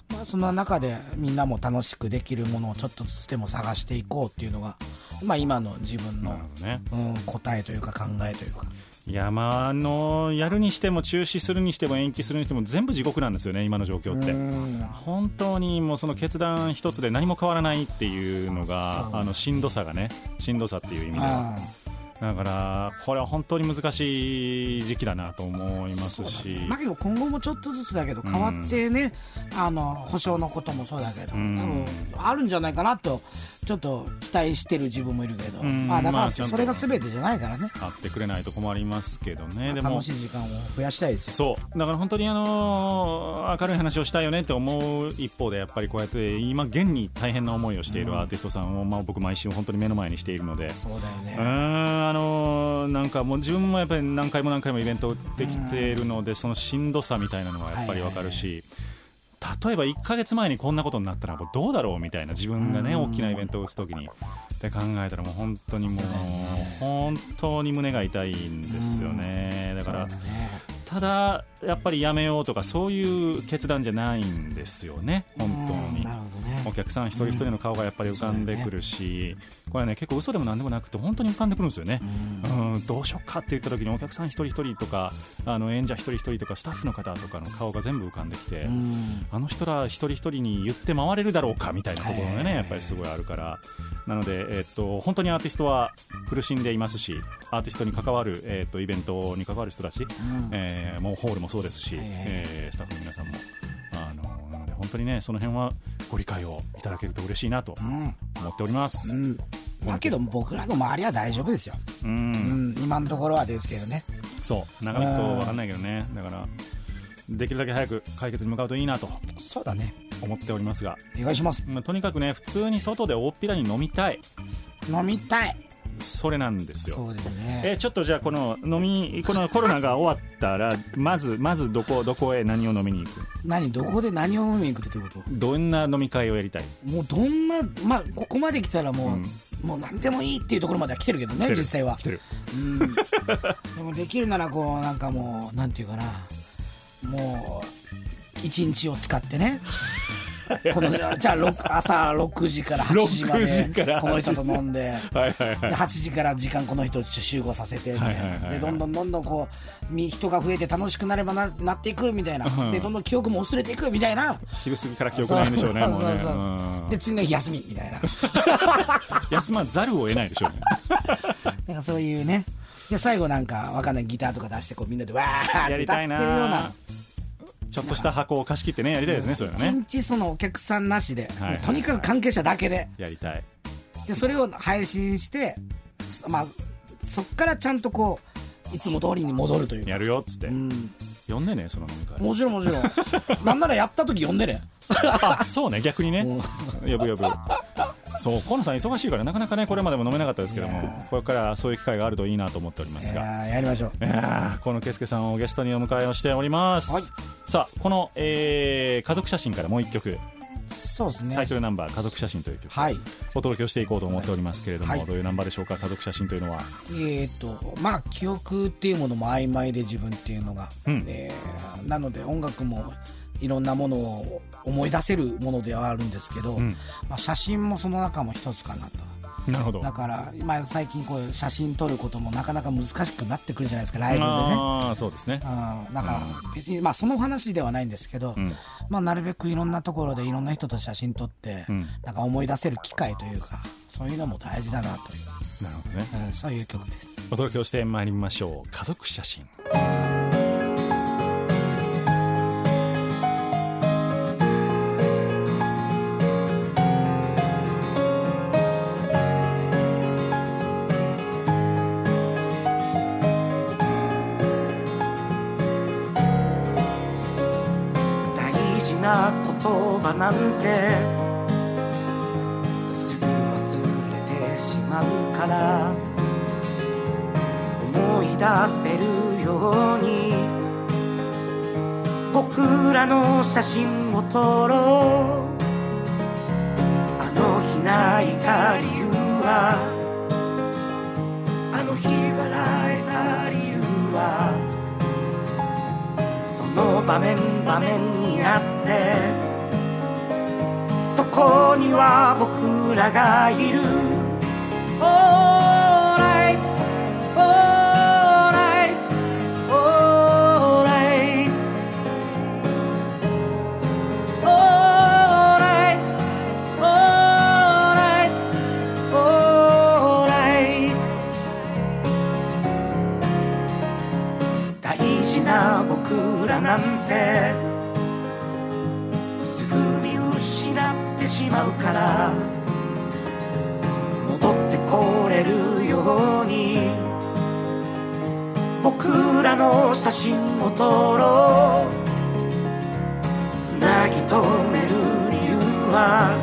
B: まあ、その中でみんなも楽しくできるものをちょっとずつでも探していこうっていうのが、まあ、今の自分の、
A: ね。
B: うん、答えというか考えというか
A: いやまああのやるにしても中止するにしても延期するにしても全部地獄なんですよね今の状況って。本当にもうその決断一つで何も変わらないっていうのがあのしんどさがねしんどさっていう意味ではだからこれは本当に難しい時期だなと思いますし。
B: まあけど今後もちょっとずつだけど変わってね、あの保証のこともそうだけど、多分あるんじゃないかなとちょっと期待してる自分もいるけど、
A: ん。
B: まあだからそれが全てじゃないからね。
A: あってくれないと困りますけどね。でも。
B: 楽しい時間を増やしたいですよ。
A: そう。だから本当にあの明るい話をしたいよねって思う一方でやっぱりこうやって今現に大変な思いをしているアーティストさんを、まあ、僕毎週本当に目の前にしているので。
B: そうだよ
A: う
B: ね、
A: ーんあのなんかもう自分もやっぱり何回も何回もイベントを打ってきているのでそのしんどさみたいなのはやっぱりわかるし。例えば1か月前にこんなことになったらもうどうだろうみたいな自分がね大きなイベントを打つときにって考えたらもう本当にもう本当に胸が痛いんですよね。だからただやっぱりやめようとかそういう決断じゃないんですよね本当に。
B: なるほどね
A: お客さん一人一人の顔がやっぱり浮かんでくるし、これはね結構嘘でもなんでもなくて本当に浮かんでくるんですよね、うん、どうしようかって言った時にお客さん一人一人とかあの演者一人一人とかスタッフの方とかの顔が全部浮かんできて、あの人ら一人一人に言って回れるだろうかみたいなところがねやっぱりすごいあるから。なので、えっと本当にアーティストは苦しんでいますしアーティストに関わる、えっとイベントに関わる人たち、えーもうホールもそうですし、えースタッフの皆さんもあの本当にねその辺はご理解をいただけると嬉しいなと思っております。
B: うん。だけど僕らの周りは大丈夫ですよ、
A: うん。
B: うん、今のところはですけどね。
A: そう。長引くと分かんないけどね。だからできるだけ早く解決に向かうといいなと
B: そうだね。
A: 思っておりますが、
B: お願いします。
A: まあ、とにかくね普通に外で大っぴらに飲みたい。
B: 飲みたい
A: それなんですよ。
B: そうだよね。
A: えちょっとじゃあこの飲みこのコロナが終わったらまずまずどこどこへ何を飲みに行く？
B: 何どこで何を飲みに行くってこと？
A: どんな飲み会をやりたい？
B: もうどんなまあここまで来たらもう、もう何でもいいっていうところまでは来てるけどね実際は。
A: 来てる。
B: でもできるならこうなんかもうなんていうかな。もう一日を使ってね <laughs> このじゃあ朝6時から8時まで
A: 6時から
B: この人と飲んで
A: はいはいはい。
B: で8時から時間この人と集合させてみたい
A: はいはいはいは
B: ない。でどんどんどんどんこうみ人が増えて楽しくなればななっていくみたいな。でどんどん記憶も薄れていくみたいな。
A: 昼過ぎから記憶ないんでしょうねもうね
B: そうそうそう。
A: うん。
B: で次の日休みみたいな。<laughs>
A: 休まざるを得ないでしょうね。<laughs>
B: なんかそういうね。で最後なんかわかんないギターとか出してこうみんなでわーって歌って
A: やりたい
B: るような
A: なちょっとした箱を貸し切ってねやりたいですねそういうの
B: 一
A: ね
B: 日そのお客さんなしで、とにかく関係者だけで。
A: やりたい。
B: でそれを配信してそまあそっからちゃんとこういつも通りに戻るというか。
A: やるよっつって
B: ん
A: 呼んでねその飲み会
B: もちろんもちろんなんならやった時呼んでね
A: あそうね逆にね。呼ぶ呼ぶ。そう河野さん忙しいからなかなかねこれまでも飲めなかったですけどもこれからそういう機会があるといいなと思っておりますが。
B: いやりましょう。
A: いやーこの圭介さんをゲストにお迎えをしております、
B: はい。
A: さあこの、えー家族写真からもう一曲。
B: そうですね。
A: タイトルナンバー「家族写真」という曲、
B: はい。
A: お届けをしていこうと思っておりますけれども、
B: はい。
A: どういうナンバーでしょうか？家族写真というのは。
B: えー、とまあ記憶っていうものも曖昧で自分っていうのが、
A: うん。
B: えーなので音楽もいろんなものを思い出せるものではあるんですけど、
A: ん。
B: まあ、写真もその中も一つかなと。
A: なるほど。
B: だから今最近こう写真撮ることもなかなか難しくなってくるじゃないですかライブでね。
A: ああそうですね。
B: うん。だから別にまあその話ではないんですけど、
A: ん。
B: まあ、なるべくいろんなところでいろんな人と写真撮って、
A: ん。
B: なんか思い出せる機会というかそういうのも大事だなという、
A: なるほどね。
B: うん、そういう曲です。
A: お届けをしてまいりましょう。家族写真
C: 葉なんて。すぐ忘れてしまうから。思い出せるように。僕らの写真を撮ろう。あの日泣いた理由は。あの日笑えた理由は。その場面場面にあって。こには僕らがいる。大事な僕らなんて。から戻ってこれるように僕らの写真を撮ろう。つなぎ止める理由は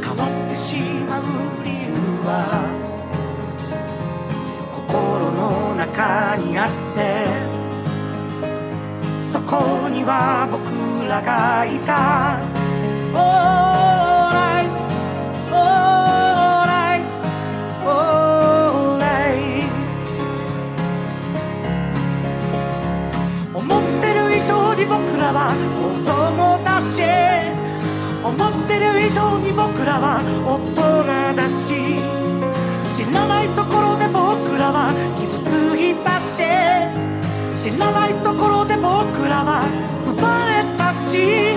C: 変わってしまう理由は心の中にあってそこには僕らがいた。知らないところで僕らは傷ついたし。知らないところで僕らは奪われたし。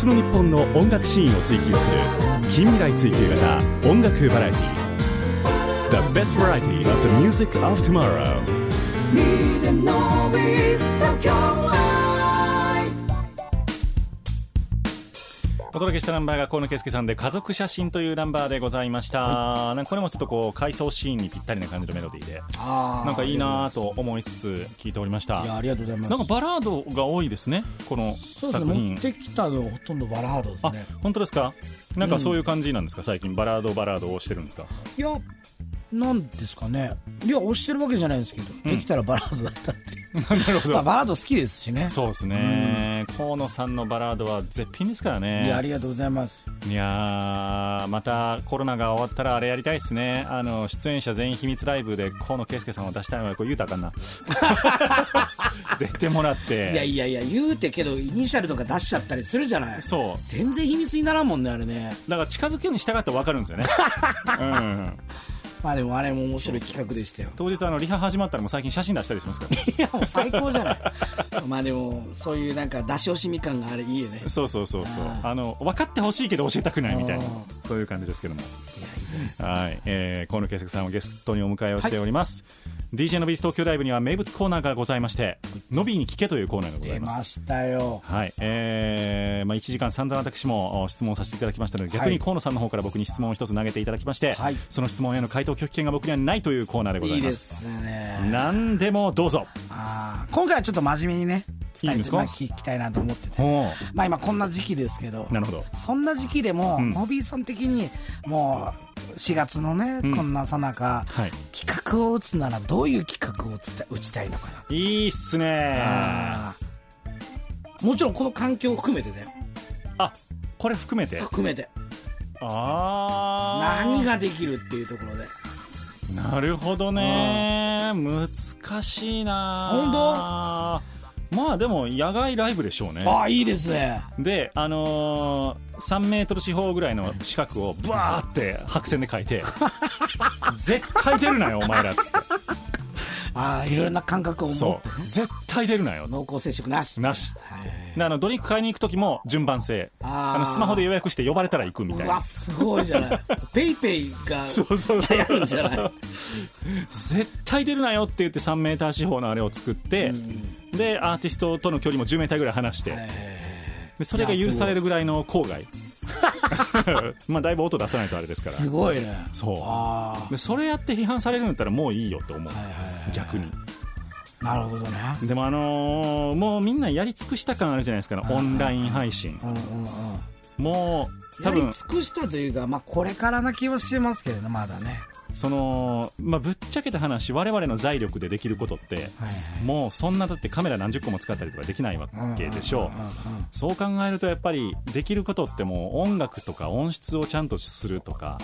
D: 日の日本の音楽シーンを追求する近未来追求型音楽バラエティ
A: ー。届けしたナンバーが河野圭介さんで家族写真というナンバーでございました、なんかこれもちょっとこう回想シーンにぴったりな感じのメロディーでなんかいいなと思いつつ聞いておりました。
B: いやありがとうございます。
A: なんかバラードが多いですねこの
B: そうですね
A: 作品。
B: 持ってきたのはほとんどバラードです
A: あ
B: ね
A: 本当ですか？なんかそういう感じなんですか？最近バラードバラードをしてるんですか？
B: いやなんですかね。いや押してるわけじゃないんですけど、できたらバラードだったって <laughs>
A: なるほ
B: まあ、バラード好きですしね。
A: そうですね。河野さんのバラードは絶品ですからね。
B: いやありがとうございます。
A: いやーまたコロナが終わったらあれやりたいですね。あの出演者全員秘密ライブで河野圭介さんを出したいのはこれ言うたらあかんな。<laughs> 出てもらって。
B: いやいやいや言うてけどイニシャルとか出しちゃったりするじゃない。
A: そう。
B: 全然秘密にならんもんねあれね。
A: だから近づけるに従って分かるんですよね、<laughs> うん、
B: まあでもあれも面白い企画でしたよ。
A: 当日あのリハ始まったらもう最近写真出したりしますから。<laughs>
B: いやもう最高じゃない。まあでもそういうなんか出し惜しみ感があれいいよね。
A: そうそうそうそう。
B: あ
A: あ。の分かってほしいけど教えたくないみたいな
B: うん
A: そういう感じですけども。
B: いやいいじゃないですか。
A: はい、えー、河野圭介さんをゲストにお迎えをしております、DJ のビーズ東京ライブには名物コーナーがございまして「のびに聞け」というコーナーがございま
B: 出ますしたよ。
A: はい。えーまあ、1時間散々私もお質問させていただきましたので逆に
B: はい
A: 河野さんの方から僕に質問を一つ投げていただきまして、
B: はい。
A: その質問への回答拒否権が僕にはないというコーナーでございま
B: いいですすね。
A: 何でもどうぞ。
B: あー今回はちょっと真面目にね伝えて聞きたいなと思ってて。
A: ほ
B: まあ今こんな時期ですけど
A: なるほど。
B: そんな時期でも、
A: ん。
B: ノビーさん的にもう4月のね、
A: ん。
B: こんなさなか
A: はい。
B: 企画を打つならどういう企画を打ちた打ちたいのかな、
A: いいっすね。
B: もちろんこの環境を含めてだよ。
A: あこれ含めて？
B: 含めて。
A: ああ
B: 何ができるっていうところで。
A: なるほどね。難しいな
B: 本
A: 当？まあでも野外ライブでしょうね。
B: ああいいですね。
A: であのー、3メートル四方ぐらいの四角をブワーって白線で書いて <laughs> 絶対出るなよお前らっつって。
B: ああいろいろな感覚を持
A: そ
B: って
A: う。絶対出るなよ
B: 濃厚接触なし。
A: なし。あのドリンク買いに行く時も順番制。
B: あ
A: のスマホで予約して呼ばれたら行くみたいうな
B: わすごいじゃない。ペイペイが
A: そうそうそう
B: 流行るんじゃない。
A: 絶対出るなよって言って3メーター四方のあれを作って、でアーティストとの距離も10メーターぐらい離して、でそれが許されるぐらいの郊外。<laughs> まあだいぶ音出さないとあれですから。
B: すごいね。
A: そう。
B: あ
A: でそれやって批判されるんだったらもういいよって思う、逆に。
B: あなるほどね。
A: でもあのーもうみんなやり尽くした感あるじゃないですか、オンライン配信。
B: うんうんうん。
A: もう多
B: やり
A: 分
B: 尽くしたというか、まあ、これからな気はしてますけどねまだね
A: その、まあ、ぶっちゃけた話我々の財力でできることって、もうそんなだってカメラ何十個も使ったりとかできないわけでしょ。う,、そう考えるとやっぱりできることってもう音楽とか音質をちゃんとするとか、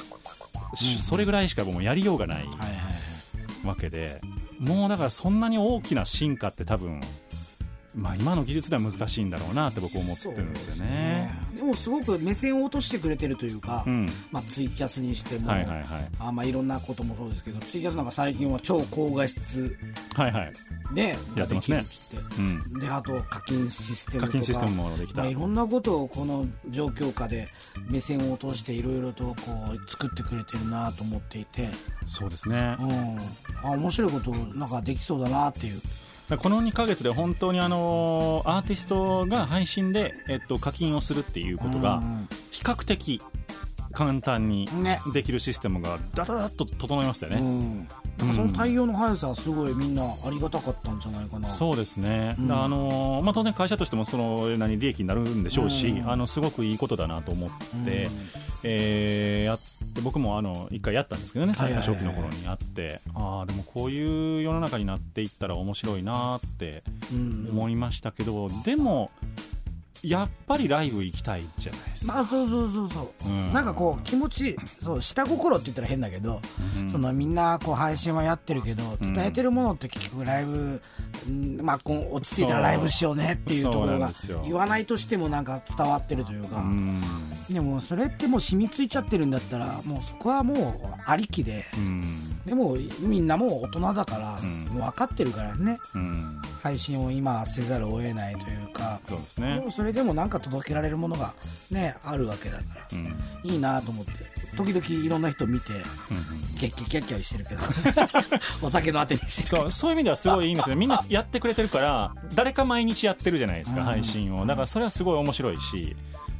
A: しそれぐらいしかもうやりようがない。わけでもうだからそんなに大きな進化って多分、まあ、今の技術では難しいんだろうなって僕思ってるんですよね。
B: でもすごく目線を落としてくれてるというか、
A: うん。
B: まあ、ツイキャスにしても、
A: はいはいはい。
B: あまあ、いろんなこともそうですけどツイキャスなんか最近は超高画質
A: はいはい。
B: で
A: やってますね。うん。
B: であと課金システム
A: 課金システムもできた。
B: まあ、いろんなことをこの状況下で目線を落としていろいろとこう作ってくれてるなと思っていて、
A: そうですね。
B: うん、あ面白いことなんかできそうだなっていう
A: この2ヶ月で本当にあのアーティストが配信で、えっと、課金をするっていうことが
B: うん。
A: 比較的簡単に
B: ね。
A: できるシステムがダダダッと整いましたよね、
B: うん、その対応の速さはすごいみんなありがたかったんじゃないかな。
A: そうですね、だからあのまあ、当然会社としてもその何利益になるんでしょうし、あのすごくいいことだなと思って、えーやって僕もあの一回やったんですけどね最初初期の頃にやって、ああでもこういう世の中になっていったら面白いなって思いましたけど、でもやっぱりライブ行きたいじゃないですか。
B: まあそうそうそうそう、
A: うん。
B: なんかこう気持ちそう下心って言ったら変だけど、そのみんなこう配信はやってるけど伝えてるものって結局ライブ、うんまあこう落ち着いたらライブしようねっていうところが言わないとしてもなんか伝わってるというか、
A: うん。
B: でもそれってもう染みついちゃってるんだったらもうそこはもうありきで、
A: うん。
B: でもみんなもう大人だから、
A: ん。
B: もう分かってるからね。
A: うん。
B: 配信を今はせざるを得ないというか。
A: そうですね。
B: それでもなんか届けられるものがねあるわけだから、
A: うん。
B: いいなと思って時々いろんな人見て、キャッキャキャッキャしてるけど <laughs> お酒のあてにして
A: そうそういう意味ではすごいいいんですよ。みんなやってくれてるから誰か毎日やってるじゃないですか、配信を。だからそれはすごい面白いし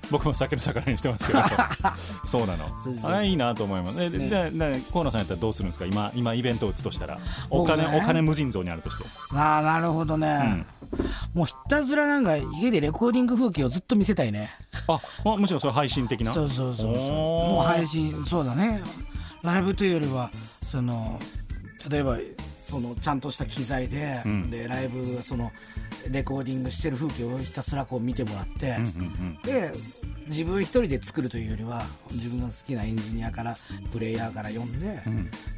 A: 僕も酒の魚にしてますけど。<laughs> そうなの。
B: そうそう
A: あれいいなと思います。で、ででで河野さんやったらどうするんですか？今今イベントを打つとしたら。お金、
B: 僕ね。
A: お金無尽蔵にあるとして
B: ああなるほどね、もうひたすらなんか家でレコーディング風景をずっと見せたいね。
A: あまむしろそれ配信的な。
B: そうそうそうそう。もう配信そうだね。ライブというよりはその例えばそのちゃんとした機材で,、でライブそのレコーディングしてる風景をひたすらこう見てもらって、で自分一人で作るというよりは自分が好きなエンジニアからプレイヤーから読んで,、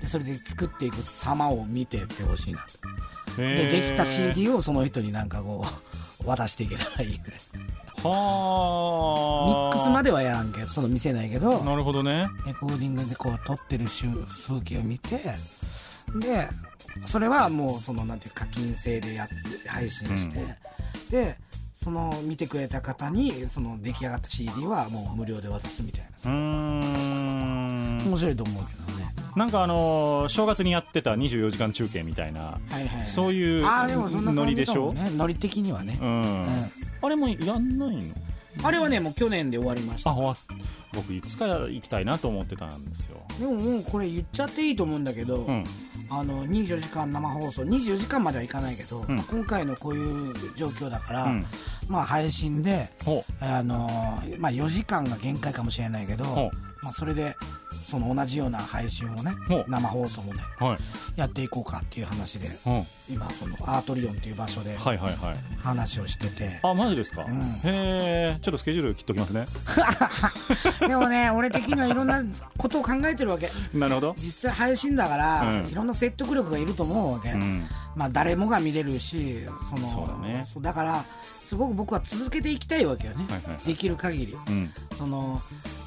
B: でそれで作っていく様を見てってほしいなでできた CD をその人になんかこう <laughs> 渡していけたらいいよね。
A: はあ
B: ミックスまではやらんけどその見せないけど
A: なるほどね。
B: レコーディングでこう撮ってる風風景を見てでそれはもうそのなんていう課金制でやって配信して、でその見てくれた方にその出来上がった CD はもう無料で渡すみたいな。
A: うーん。
B: 面白いと思うけどね
A: なんかあのー正月にやってた24時間中継みたいな、
B: はいはいはい。
A: そういうノリでしょ、
B: ね。ノリ的にはね、
A: うん。あれもやんないの？
B: あれはねもう去年で終わりました。
A: 僕いつか行きたいなと思ってたんですよ。
B: でももうこれ言っちゃっていいと思うんだけど、
A: うん。
B: あの24時間生放送24時間まではいかないけど、
A: ん。
B: 今回のこういう状況だから、
A: うん。
B: まあ配信で
A: ほ
B: あのーまあ、4時間が限界かもしれないけど
A: ほ、
B: まあ、それでその同じような配信をね生放送もね
A: うはい。
B: やっていこうかっていう話で
A: う。ん
B: 今そのアートリオンっていう場所で
A: はいはいはい。
B: 話をしてて、
A: あマジですか、
B: ん。
A: へえちょっとスケジュール切っときますね。<laughs>
B: でもね俺的にはいろんなことを考えてるわけ。
A: なるほど。
B: 実際配信だから、
A: うん。
B: いろんな説得力がいると思うわけ、
A: ん。
B: まあ誰もが見れるしその
A: そうだね。
B: そうだからすごく僕は続けていきたいわけよね、
A: はいはいはい。
B: できる限り、
A: うん。
B: その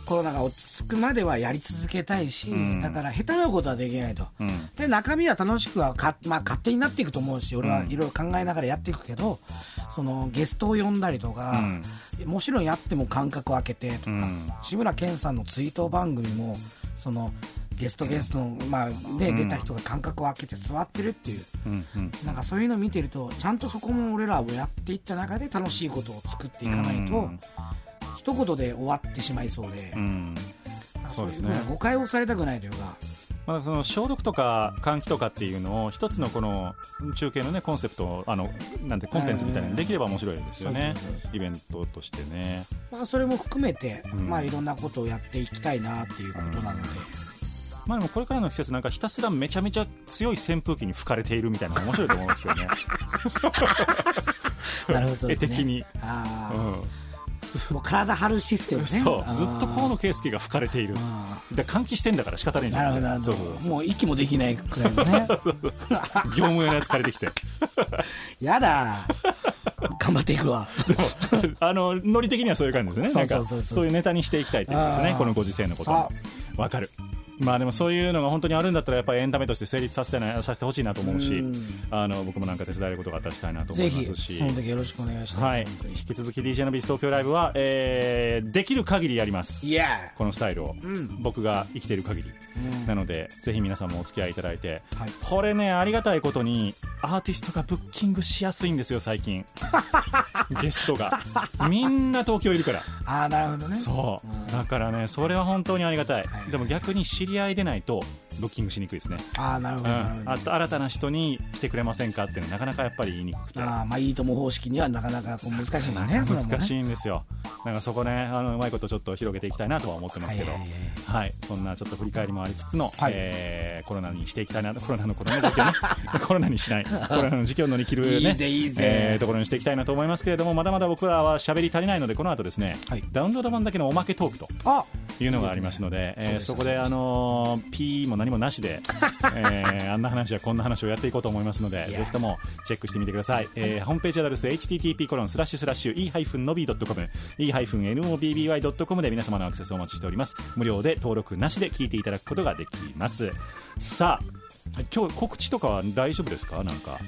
B: コロナが落ち着くまではやり続けたいし、
A: ん。
B: だから下手なことはできないと、
A: うん。
B: で中身は楽しくはか、まあ、勝手になっていくと思うし俺はいろいろ考えながらやっていくけど、そのゲストを呼んだりとか、もちろんやっても間隔を空けてとか、
A: ん。
B: 志村けんさんの追悼番組もそのゲストゲストの、まあね出た人が間隔を空けて座ってるっていう、
A: うんうん。
B: なんかそういうのを見てるとちゃんとそこも俺らをやっていった中で楽しいことを作っていかないと、
A: うん
B: 一言で終わってしまいそうで、
A: うん。そうですね。
B: 誤解をされたくないというか。
A: まあ、その消毒とか換気とかっていうのを一つのこの中継のねコンセプトあのなんてコンテンツみたいにできれば面白いですよね。イベントとしてね。
B: まあ、それも含めて、
A: ん。
B: まあ、いろんなことをやっていきたいなっていうことなので、
A: まあでもこれからの季節なんかひたすらめちゃめちゃ強い扇風機に吹かれているみたいなのが面白いと思うんですけどね。<laughs>
B: なるほどね。<laughs>
A: 絵的に、
B: ああ、
A: うん、<laughs>
B: もう体張るシステムね。
A: そう。ずっと河野圭介が吹かれている。で換気してんだから仕方ないな
B: るほどなるほど。もう息もできないくらいのね。<laughs>
A: 業務用のやつ借りてきて。<laughs>
B: やだ。頑張っていくわ。
A: あのノリ的にはそういう感じですね。
B: そうそうそうそう。
A: そういうネタにしていきたいっていうことですね。このご時世のこともわかるまあでもそういうのが本当にあるんだったらやっぱりエンタメとして成立させてなさせてほしいなと思うしあの僕もなんか手伝えることがあったらしたいなと思いますし
B: その時よろしくお願いします、
A: はい。引き続き DJ のビース東京ライブは、えーできる限りやります。
B: いや
A: このスタイルを、僕が生きている限り、なのでぜひ皆さんもお付き合いいただいて、
B: はい。
A: これねありがたいことにアーティストがブッキングしやすいんですよ最近。<laughs> ゲストが。みんな東京いるから。
B: ああなるほどね。
A: そう。だからねそれは本当にありがたい、
B: はい。
A: でも逆に知りり合いでないとブッキングしにくいですね、
B: ああなるほ
A: うん、
B: どなるほど、
A: あと新たな人に来てくれませんかっていうのはなかなかやっぱり言いにくくて。
B: ああまあいいとも方式にはなかなかこう難しい <laughs> しね。
A: 難しいんですよ。なんかそこねあのうまいことちょっと広げていきたいなとは思ってますけど。
B: はいはい
A: はい。そんなちょっと振り返りもありつつの、
B: はい。
A: えーコロナにしていきたいなとコロナのコロナ時期をね。<laughs> コロナにしない。コロナの時期を乗り切るね
B: いいぜいいぜ。
A: えーところにしていきたいなと思いますけれどもまだまだ僕らは喋り足りないのでこの後ですね、
B: はい。
A: ダウンロード版だけのおまけトークと
B: あ
A: いうのがありますので、えー
B: そうです
A: そこで、あのー、P も何もなしで、<laughs> えーあんな話やこんな話をやっていこうと思いますので、ぜひともチェックしてみてください。えーホームページアドレス、http コロンスラッシュスラッシュ e-nobby.com、e-nobby.com で皆様のアクセスをお待ちしております。無料で登録なしで聞いていただくことができます。さあ、今日告知とかは大丈夫ですか？なんか。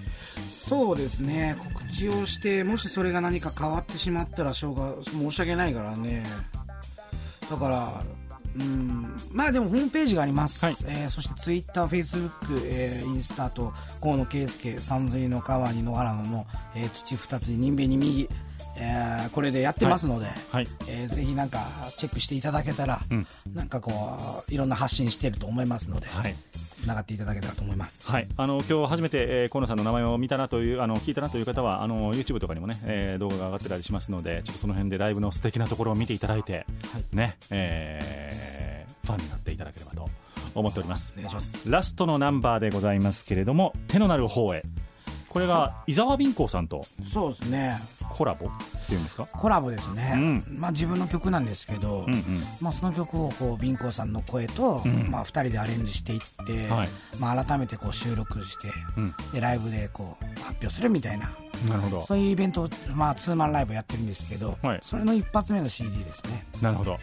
B: そうですね告知をしてもしそれが何か変わってしまったらしょうが申し訳ないからねだからうん。まあでもホームページがあります、
A: はい。
B: えーそしてツイッター、フェイスブック、えーインスタと河野圭介三髄の川に野原野の、えー土二つに人辺に右、えーこれでやってますので、
A: はい
B: えーぜひなんかチェックしていただけたら、
A: ん
B: なんかこういろんな発信してると思いますので、
A: はい。
B: つながっていただけたらと思います。
A: はい、あの今日初めて、えー、河野さんの名前を見たなというあの聞いたなという方はあの YouTube とかにもね、えー動画が上がってたりしますのでちょっとその辺でライブの素敵なところを見ていただいて、
B: はい
A: ねえーファンになっていただければと思っております
B: お願いします。
A: ラストのナンバーでございますけれども手のなる方へこれが伊沢敏行さんと
B: そうですね。
A: コラボ？っていうんですか？
B: コラボですね、
A: う
B: まあ自分の曲なんですけど、
A: うんうん。
B: まあ、その曲をこうビンコさんの声と、まあ、2人でアレンジしていって、
A: はい。
B: まあ、改めてこう収録して、
A: うん。
B: でライブでこう発表するみたいな
A: なるほど。
B: そういうイベントを、まあ、ツーマンライブやってるんですけど、
A: はい。
B: それの一発目の CD ですね。
A: なるほど、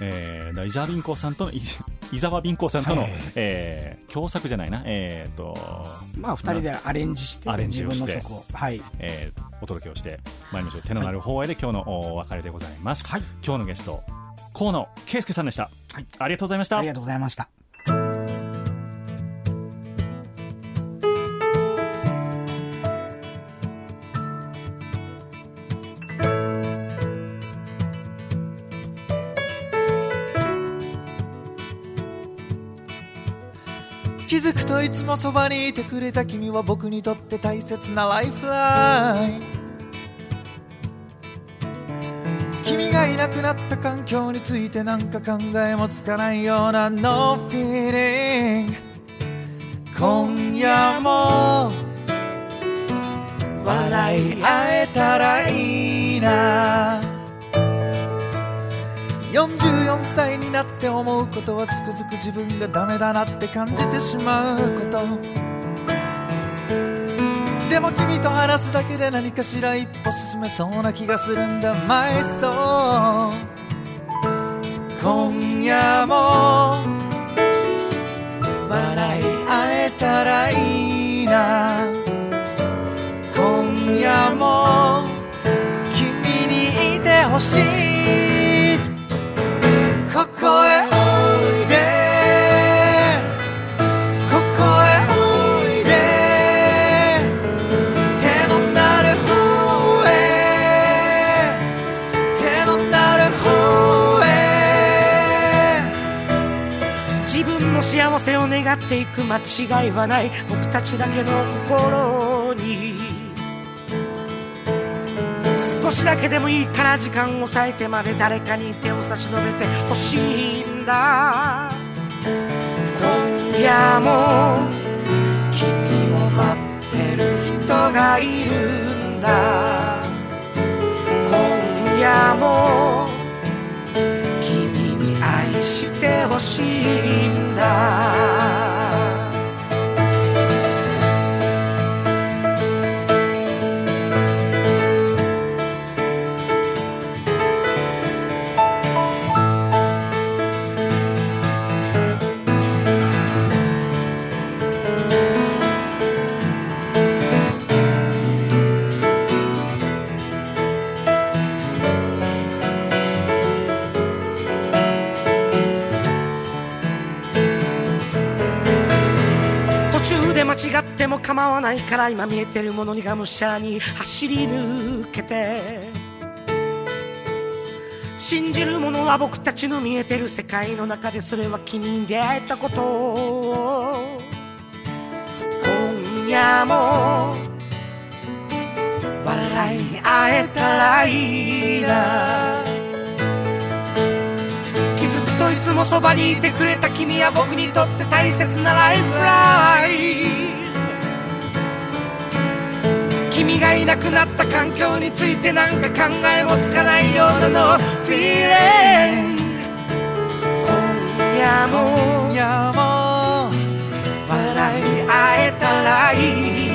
A: えー、だ伊沢敏行さんとのい伊沢敏行さんとの、
B: はい。
A: えー共作じゃないな。えー、と
B: まあ2人でアレンジして
A: アレンジをして
B: 自分の曲を。はい。
A: えーお届けをしてまいりましょう。手のなる方へで今日のお別れでございます、
B: はい。
A: 今日のゲスト河野圭介さんでした、
B: はい。
A: ありがとうございました。
B: ありがとうございました
E: 気づくといつもそばにいてくれた君は僕にとって大切なライフライン。君がいなくなった環境についてなんか考えもつかないような No feeling 今夜も笑い合えたらいいな。44歳になって思うことはつくづく自分がダメだなって感じてしまうことでも君と話すだけで何かしら一歩進めそうな気がするんだ My soul 今夜も笑い合えたらいいな。今夜も君にいてほしい。ここへおいで。ここへおいで。手のなる方へ。手のなる方へ。
C: 自分の幸せを願っていく間違いはない。僕たちだけの心を。少しだけでもいいから時間を割いてまで誰かに手を差し伸べてほしいんだ。今夜も君を待ってる人がいるんだ。今夜も君に愛してほしいんだ。も構わないから今見えてるものにがむしゃに走り抜けて。信じるものは僕たちの見えてる世界の中でそれは君に出会えたこと。今夜も笑い合えたらいいな。気づくといつもそばにいてくれた君は僕にとって大切なライフライン。君がいなくなった環境についてなんか考えもつかないようなの。フィーレン今夜も
E: 今夜も
C: 笑い合えたらいい。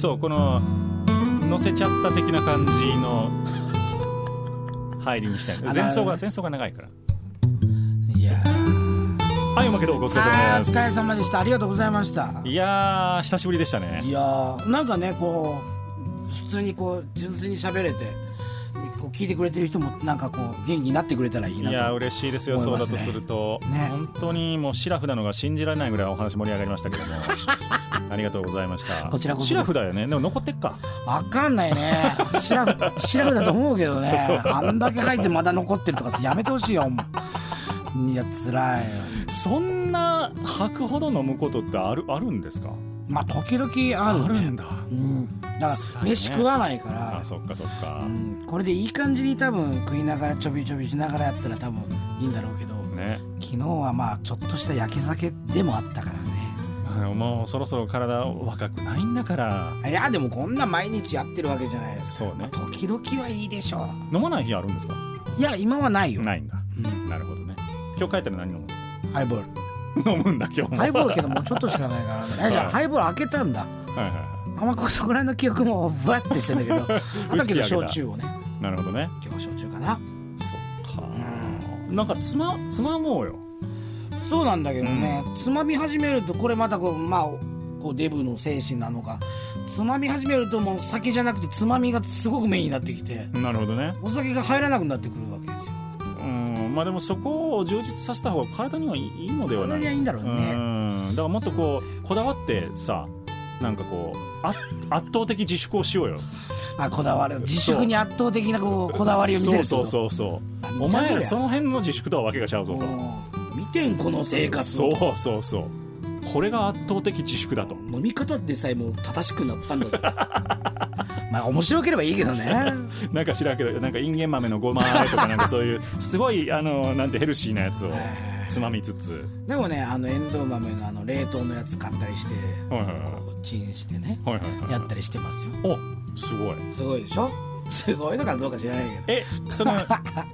C: そ
B: う
A: この乗せちゃった的な感じの <laughs> 入りにしたい。
B: あ
A: 前奏が前奏が長いから。
B: いや
A: はいおまけトークお疲れ
B: あ
A: 様です。
B: ーお疲れ様でした。ありがとうございました。
A: いやー久しぶりでしたね。
B: いやーなんかねこう普通にこう純粋に喋れてこう聞いてくれてる人もなんかこう元気になってくれたらいい
A: い
B: なと
A: や嬉しいですよ。そうだと
B: す
A: ると、
B: ね。
A: 本当にもうシラフなのが信じられないぐらいお話盛り上がりましたけどもありがとうございました。
B: こちらこそ
A: シラフだよね。でも残ってっか。
B: わかんないね。<laughs> シラフシラフだと思うけどね。あんだけ入ってまだ残ってるとかやめてほしいよ。いや辛い。よ
A: そんな吐くほど飲むことってあるあるんですか？
B: まあ時々あるね。
A: あるんだ。
B: うん。だから飯食わないから。
A: あそっかそっか、
B: うん。これでいい感じに多分食いながらちょびちょびしながらやったら多分いいんだろうけど。
A: ね。
B: 昨日はまあちょっとした焼け酒でもあったから
A: もうそろそろ体若くないんだから。
B: いやでもこんな毎日やってるわけじゃないですか。
A: そうね。
B: まあ時々はいいでしょ
A: 飲まない日あるんですか？
B: ういや今はないよ。
A: ないんだ、
B: うん。
A: なるほどね。今日帰ったら何飲む
B: ハイボール。
A: 飲むんだ今日も。
B: ハイボールけどもうちょっとしかないから。ねえじゃあハイボール開けたんだ。
A: はいはいは
B: あんまこそこら辺の記憶もふわってしてんだけど。<laughs> あだけど焼酎をね。
A: いなるほどね。
B: 今日は焼酎かな。
A: そっか。なんかつまつまもうよ
B: そうなんだけどね、つまみ始めるとこれまたこうまあこうデブの精神なのか。つまみ始めるともう酒じゃなくてつまみがすごくメインになってきて。
A: なるほどね。
B: お酒が入らなくなってくるわけですよ。
A: うん。まあでもそこを充実させた方が体にはいいのではない。
B: 体にはいいんだろうね。
A: うん。だからもっとこうこだわってさなんかこうあ <laughs> 圧倒的自粛をしようよ。
B: あこだわる。自粛に圧倒的なこうこだわりを見せる
A: そうそうそうそう。お前らその辺の自粛とはわけがちゃうぞと
B: 見てんこの生活を。
A: そうそうそう。これが圧倒的自粛だと。
B: 飲み方でさえもう正しくなったんだぞまあ面白ければいいけどね。<laughs>
A: なんか知らんけどなんかインゲン豆のごまとかなんかそういうすごいあのなんてヘルシーなやつをつまみつつ。
B: でもねあのエンドウ豆のあの冷凍のやつ買ったりして
A: はいはいはい。
B: こうチンしてね
A: はいはいはい。
B: やったりしてますよ。
A: おすごい。
B: すごいでしょ？<laughs> すごいのかどうか知らないけど。
A: えその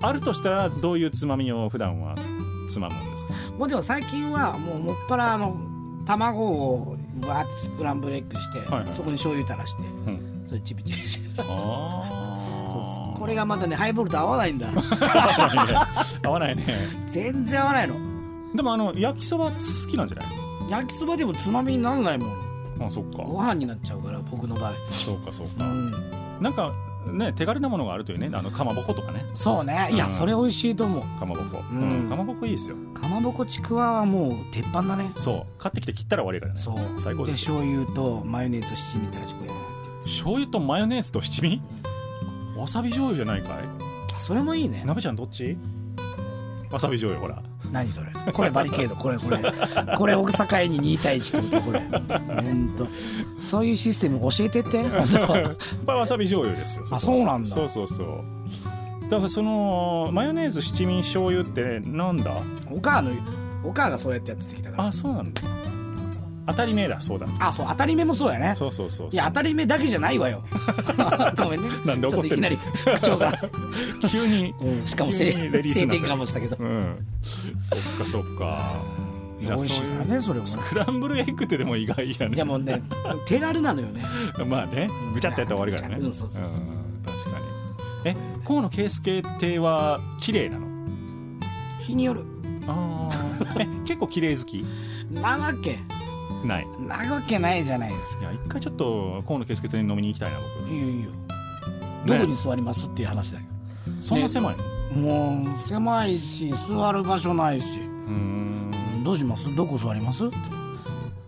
A: あるとしたらどういうつまみを普段はつまむんですか？
B: もうでも最近はもうもっぱらあの卵をバーッとスクランブルエッグして、
A: はいはい。
B: そこに醤油垂らして、
A: ん。
B: それチビチビして
A: あ <laughs>
B: これがまたねハイボールと合わないんだ。
A: あ <laughs> 合わないね。
B: 全然合わないの。
A: でもあの焼きそば好きなんじゃない
B: 焼きそばでもつまみにならないもん。
A: あそっか。
B: ご飯になっちゃうから僕の場合。
A: そうかそうか、
B: うん。
A: なんかね手軽なものがあるというねあのかまぼことかね。
B: そうね。いや
A: うん
B: それ美味しいと思う。
A: かまぼこ、
B: うん。
A: うん。かまぼこいいですよ。
B: かまぼこちくわはもう鉄板だね。
A: そう。買ってきて切ったら終わりからね。
B: そう。で
A: 最高です。
B: 醤油とマヨネーズと七味たらしこや
A: 醤油とマヨネーズと七味？わさび醤油じゃないかい？
B: あそれもいいね。
A: 鍋ちゃんどっち？わさび醤油ほら
B: 何それ？これバリケードこれこれ。これ大阪に2対1ってことこれ。ほんと。そういうシステム教えてって。
A: やっぱりわさび醤油ですよ
B: あそうなんだ。
A: そうそうそう。だからそのマヨネーズ七味醤油ってなんだ？
B: お母のお母がそうやってやってきたから。
A: あそうなんだ当たり前だそうだ。
B: あそう当たり目もそうやね。
A: そうそうそう
B: いや当たり目だけじゃないわよ。<laughs> ごめんね。
A: なんで怒ってんの？
B: ちょっといきなり口調が、<laughs>
A: 急に、
B: うんしかも
A: 急
B: 性転換もしたけど。
A: うん。そっかそっか。
B: 美味しいからねそれも
A: スクランブルエッグってでも意外やね。
B: いやもうね手軽なのよね。<laughs>
A: まあねぐちゃってやったら終わりからね。
B: うんそうそうそう
A: 確かに。え河野圭介亭は綺麗なの？
B: 日による。
A: あー。え結構綺麗好き？
B: なわけ
A: ない。
B: なわけないじゃないですか。
A: 一回ちょっと河野圭介亭に飲みに行きたいな僕。
B: いいよいいよどこに座りますっていう話だよ
A: そんな狭いの？
B: もう狭いし座る場所ないし。
A: うーん。
B: どうします？どこ座ります？って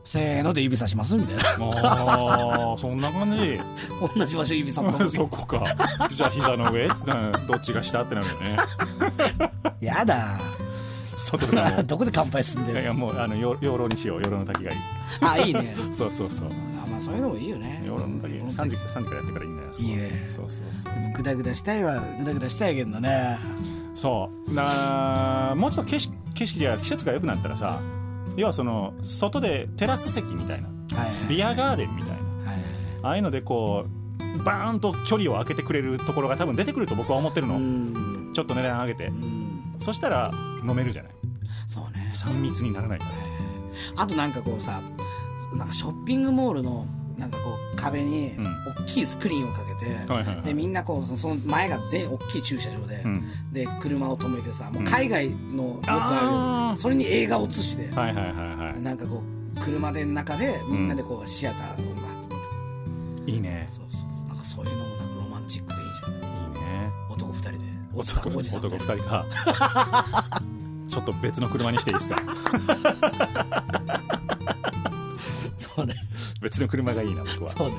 B: せーので指さします？みたいな。
A: ああそんな感じ。
B: 同じ場所指さすと <laughs>
A: そこか。じゃあ膝の上？つなどっちが下？ってなるよね。<laughs>
B: やだ
A: 外でも。<laughs>
B: どこで乾杯すんだよ。
A: いやもうあの養養老にしよう。養老の滝がいい。
B: あいいね。
A: そうそうそう。
B: あまあそういうのもいいよね。
A: 養老の滝3時 ,3 時からやってからいいんだよ
B: いいね。
A: そうそうそう
B: グダグダしたいはグダグダしたいけどね。
A: そう。だもうちょっと景色景色や季節が良くなったらさ要はその外でテラス席みたいな。
B: はい
A: ビアガーデンみたいな。
B: はい。
A: ああいうのでこうバーンと距離を空けてくれるところが多分出てくると僕は思ってるの、
B: うん。
A: ちょっと値段上げて。
B: うん。
A: そしたら飲めるじゃない。
B: そうね。
A: 3密にならないから。
B: あとなんかこうさなんかショッピングモールのなんかこう壁に
A: うん。
B: 大きいスクリーンをかけて、
A: はいはいはい。
B: でみんなこうそその前が全大きい駐車場で、
A: ん。
B: で車を止めてさもう海外のよくあ
A: あー。
B: るそれに映画を映して、
A: はいはいはいは
B: なんかこう車で中でみんなでこうシアターをバーッと見る、
A: いいいね。
B: そうそうなんかそういうのもなんかロマンチックでいいじゃん
A: いいね
B: 男二人で
A: 男男
B: 二
A: 2人かちょっと別の車にしていいですか？<laughs>
B: そうね。
A: 別の車がいいな僕は。
B: そうね。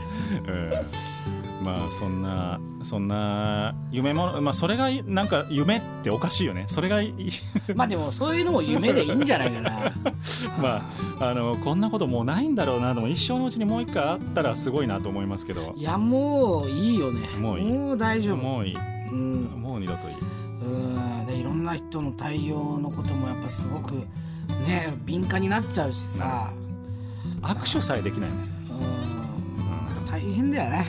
A: うん。まあそんなそんな夢もまあそれがなんか夢っておかしいよね。それがいい。<laughs>
B: まあでもそういうのも夢でいいんじゃないかな。<laughs>
A: まああのこんなこともうないんだろうなでも一生のうちにもう一回あったらすごいなと思いますけど。
B: いやもういいよね。
A: もういい。
B: もう大丈夫。
A: もういい。
B: うん。
A: もう二度といい
B: うん。でいろんな人の対応のこともやっぱすごくね敏感になっちゃうしさ。
A: 握手さえできないね。
B: うん。なんか大変だよね。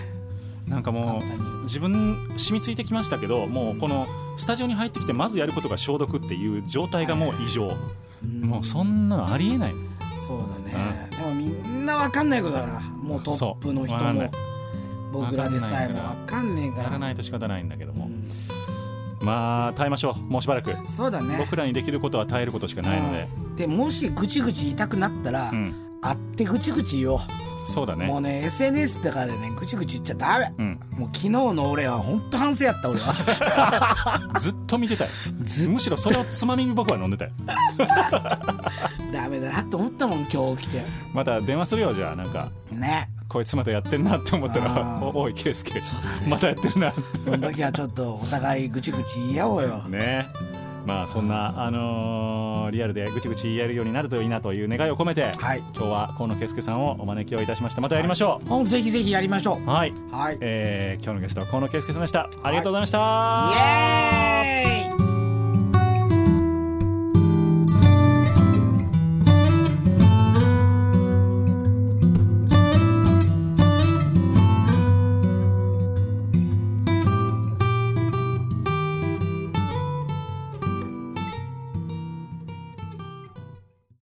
A: なんかもう自分染みついてきましたけどもうこのスタジオに入ってきてまずやることが消毒っていう状態がもう異常。もうそんなのありえない。
B: そうだね。でもみんなわかんないことだから。もうトップの人も。僕らでさえもわ
A: わ
B: かんねえか
A: やら
B: ら
A: ないと仕方ないんだけどもまあ耐えましょう。もうしばらく。
B: そうだね。
A: 僕らにできることは耐えることしかないので。
B: うん。でもしぐちぐち言いたくなったら、
A: うん。
B: 会ってぐちぐち言おう。
A: そうだね。
B: もうね SNS とかでねぐちぐち言っちゃダメ、
A: うん。
B: もう昨日の俺は本当反省やった俺は。<laughs>
A: ずっと見てたよ。むしろそれをつまみに僕は飲んでたよ。<laughs>
B: ダメだなと思ったもん今日起きて。
A: また電話するよじゃあ。なんか。
B: ね
A: こいつまたやってんなって思ったら
B: あ「
A: おおい圭介またやってるな」っつって。
B: その時はちょっとお互いぐちぐち言い合おうよ。
A: ね。まあそんな、あのーリアルでぐちぐち言えるようになるといいなという願いを込めて、
B: はい。
A: 今日は河野圭介さんをお招きをいたしました。またやりましょ
B: もうぜひぜひやりましょう。
A: うはい、
B: はい。
A: えー今日のゲストは河野圭介さんでした。ありがとうございました。
B: イエーイ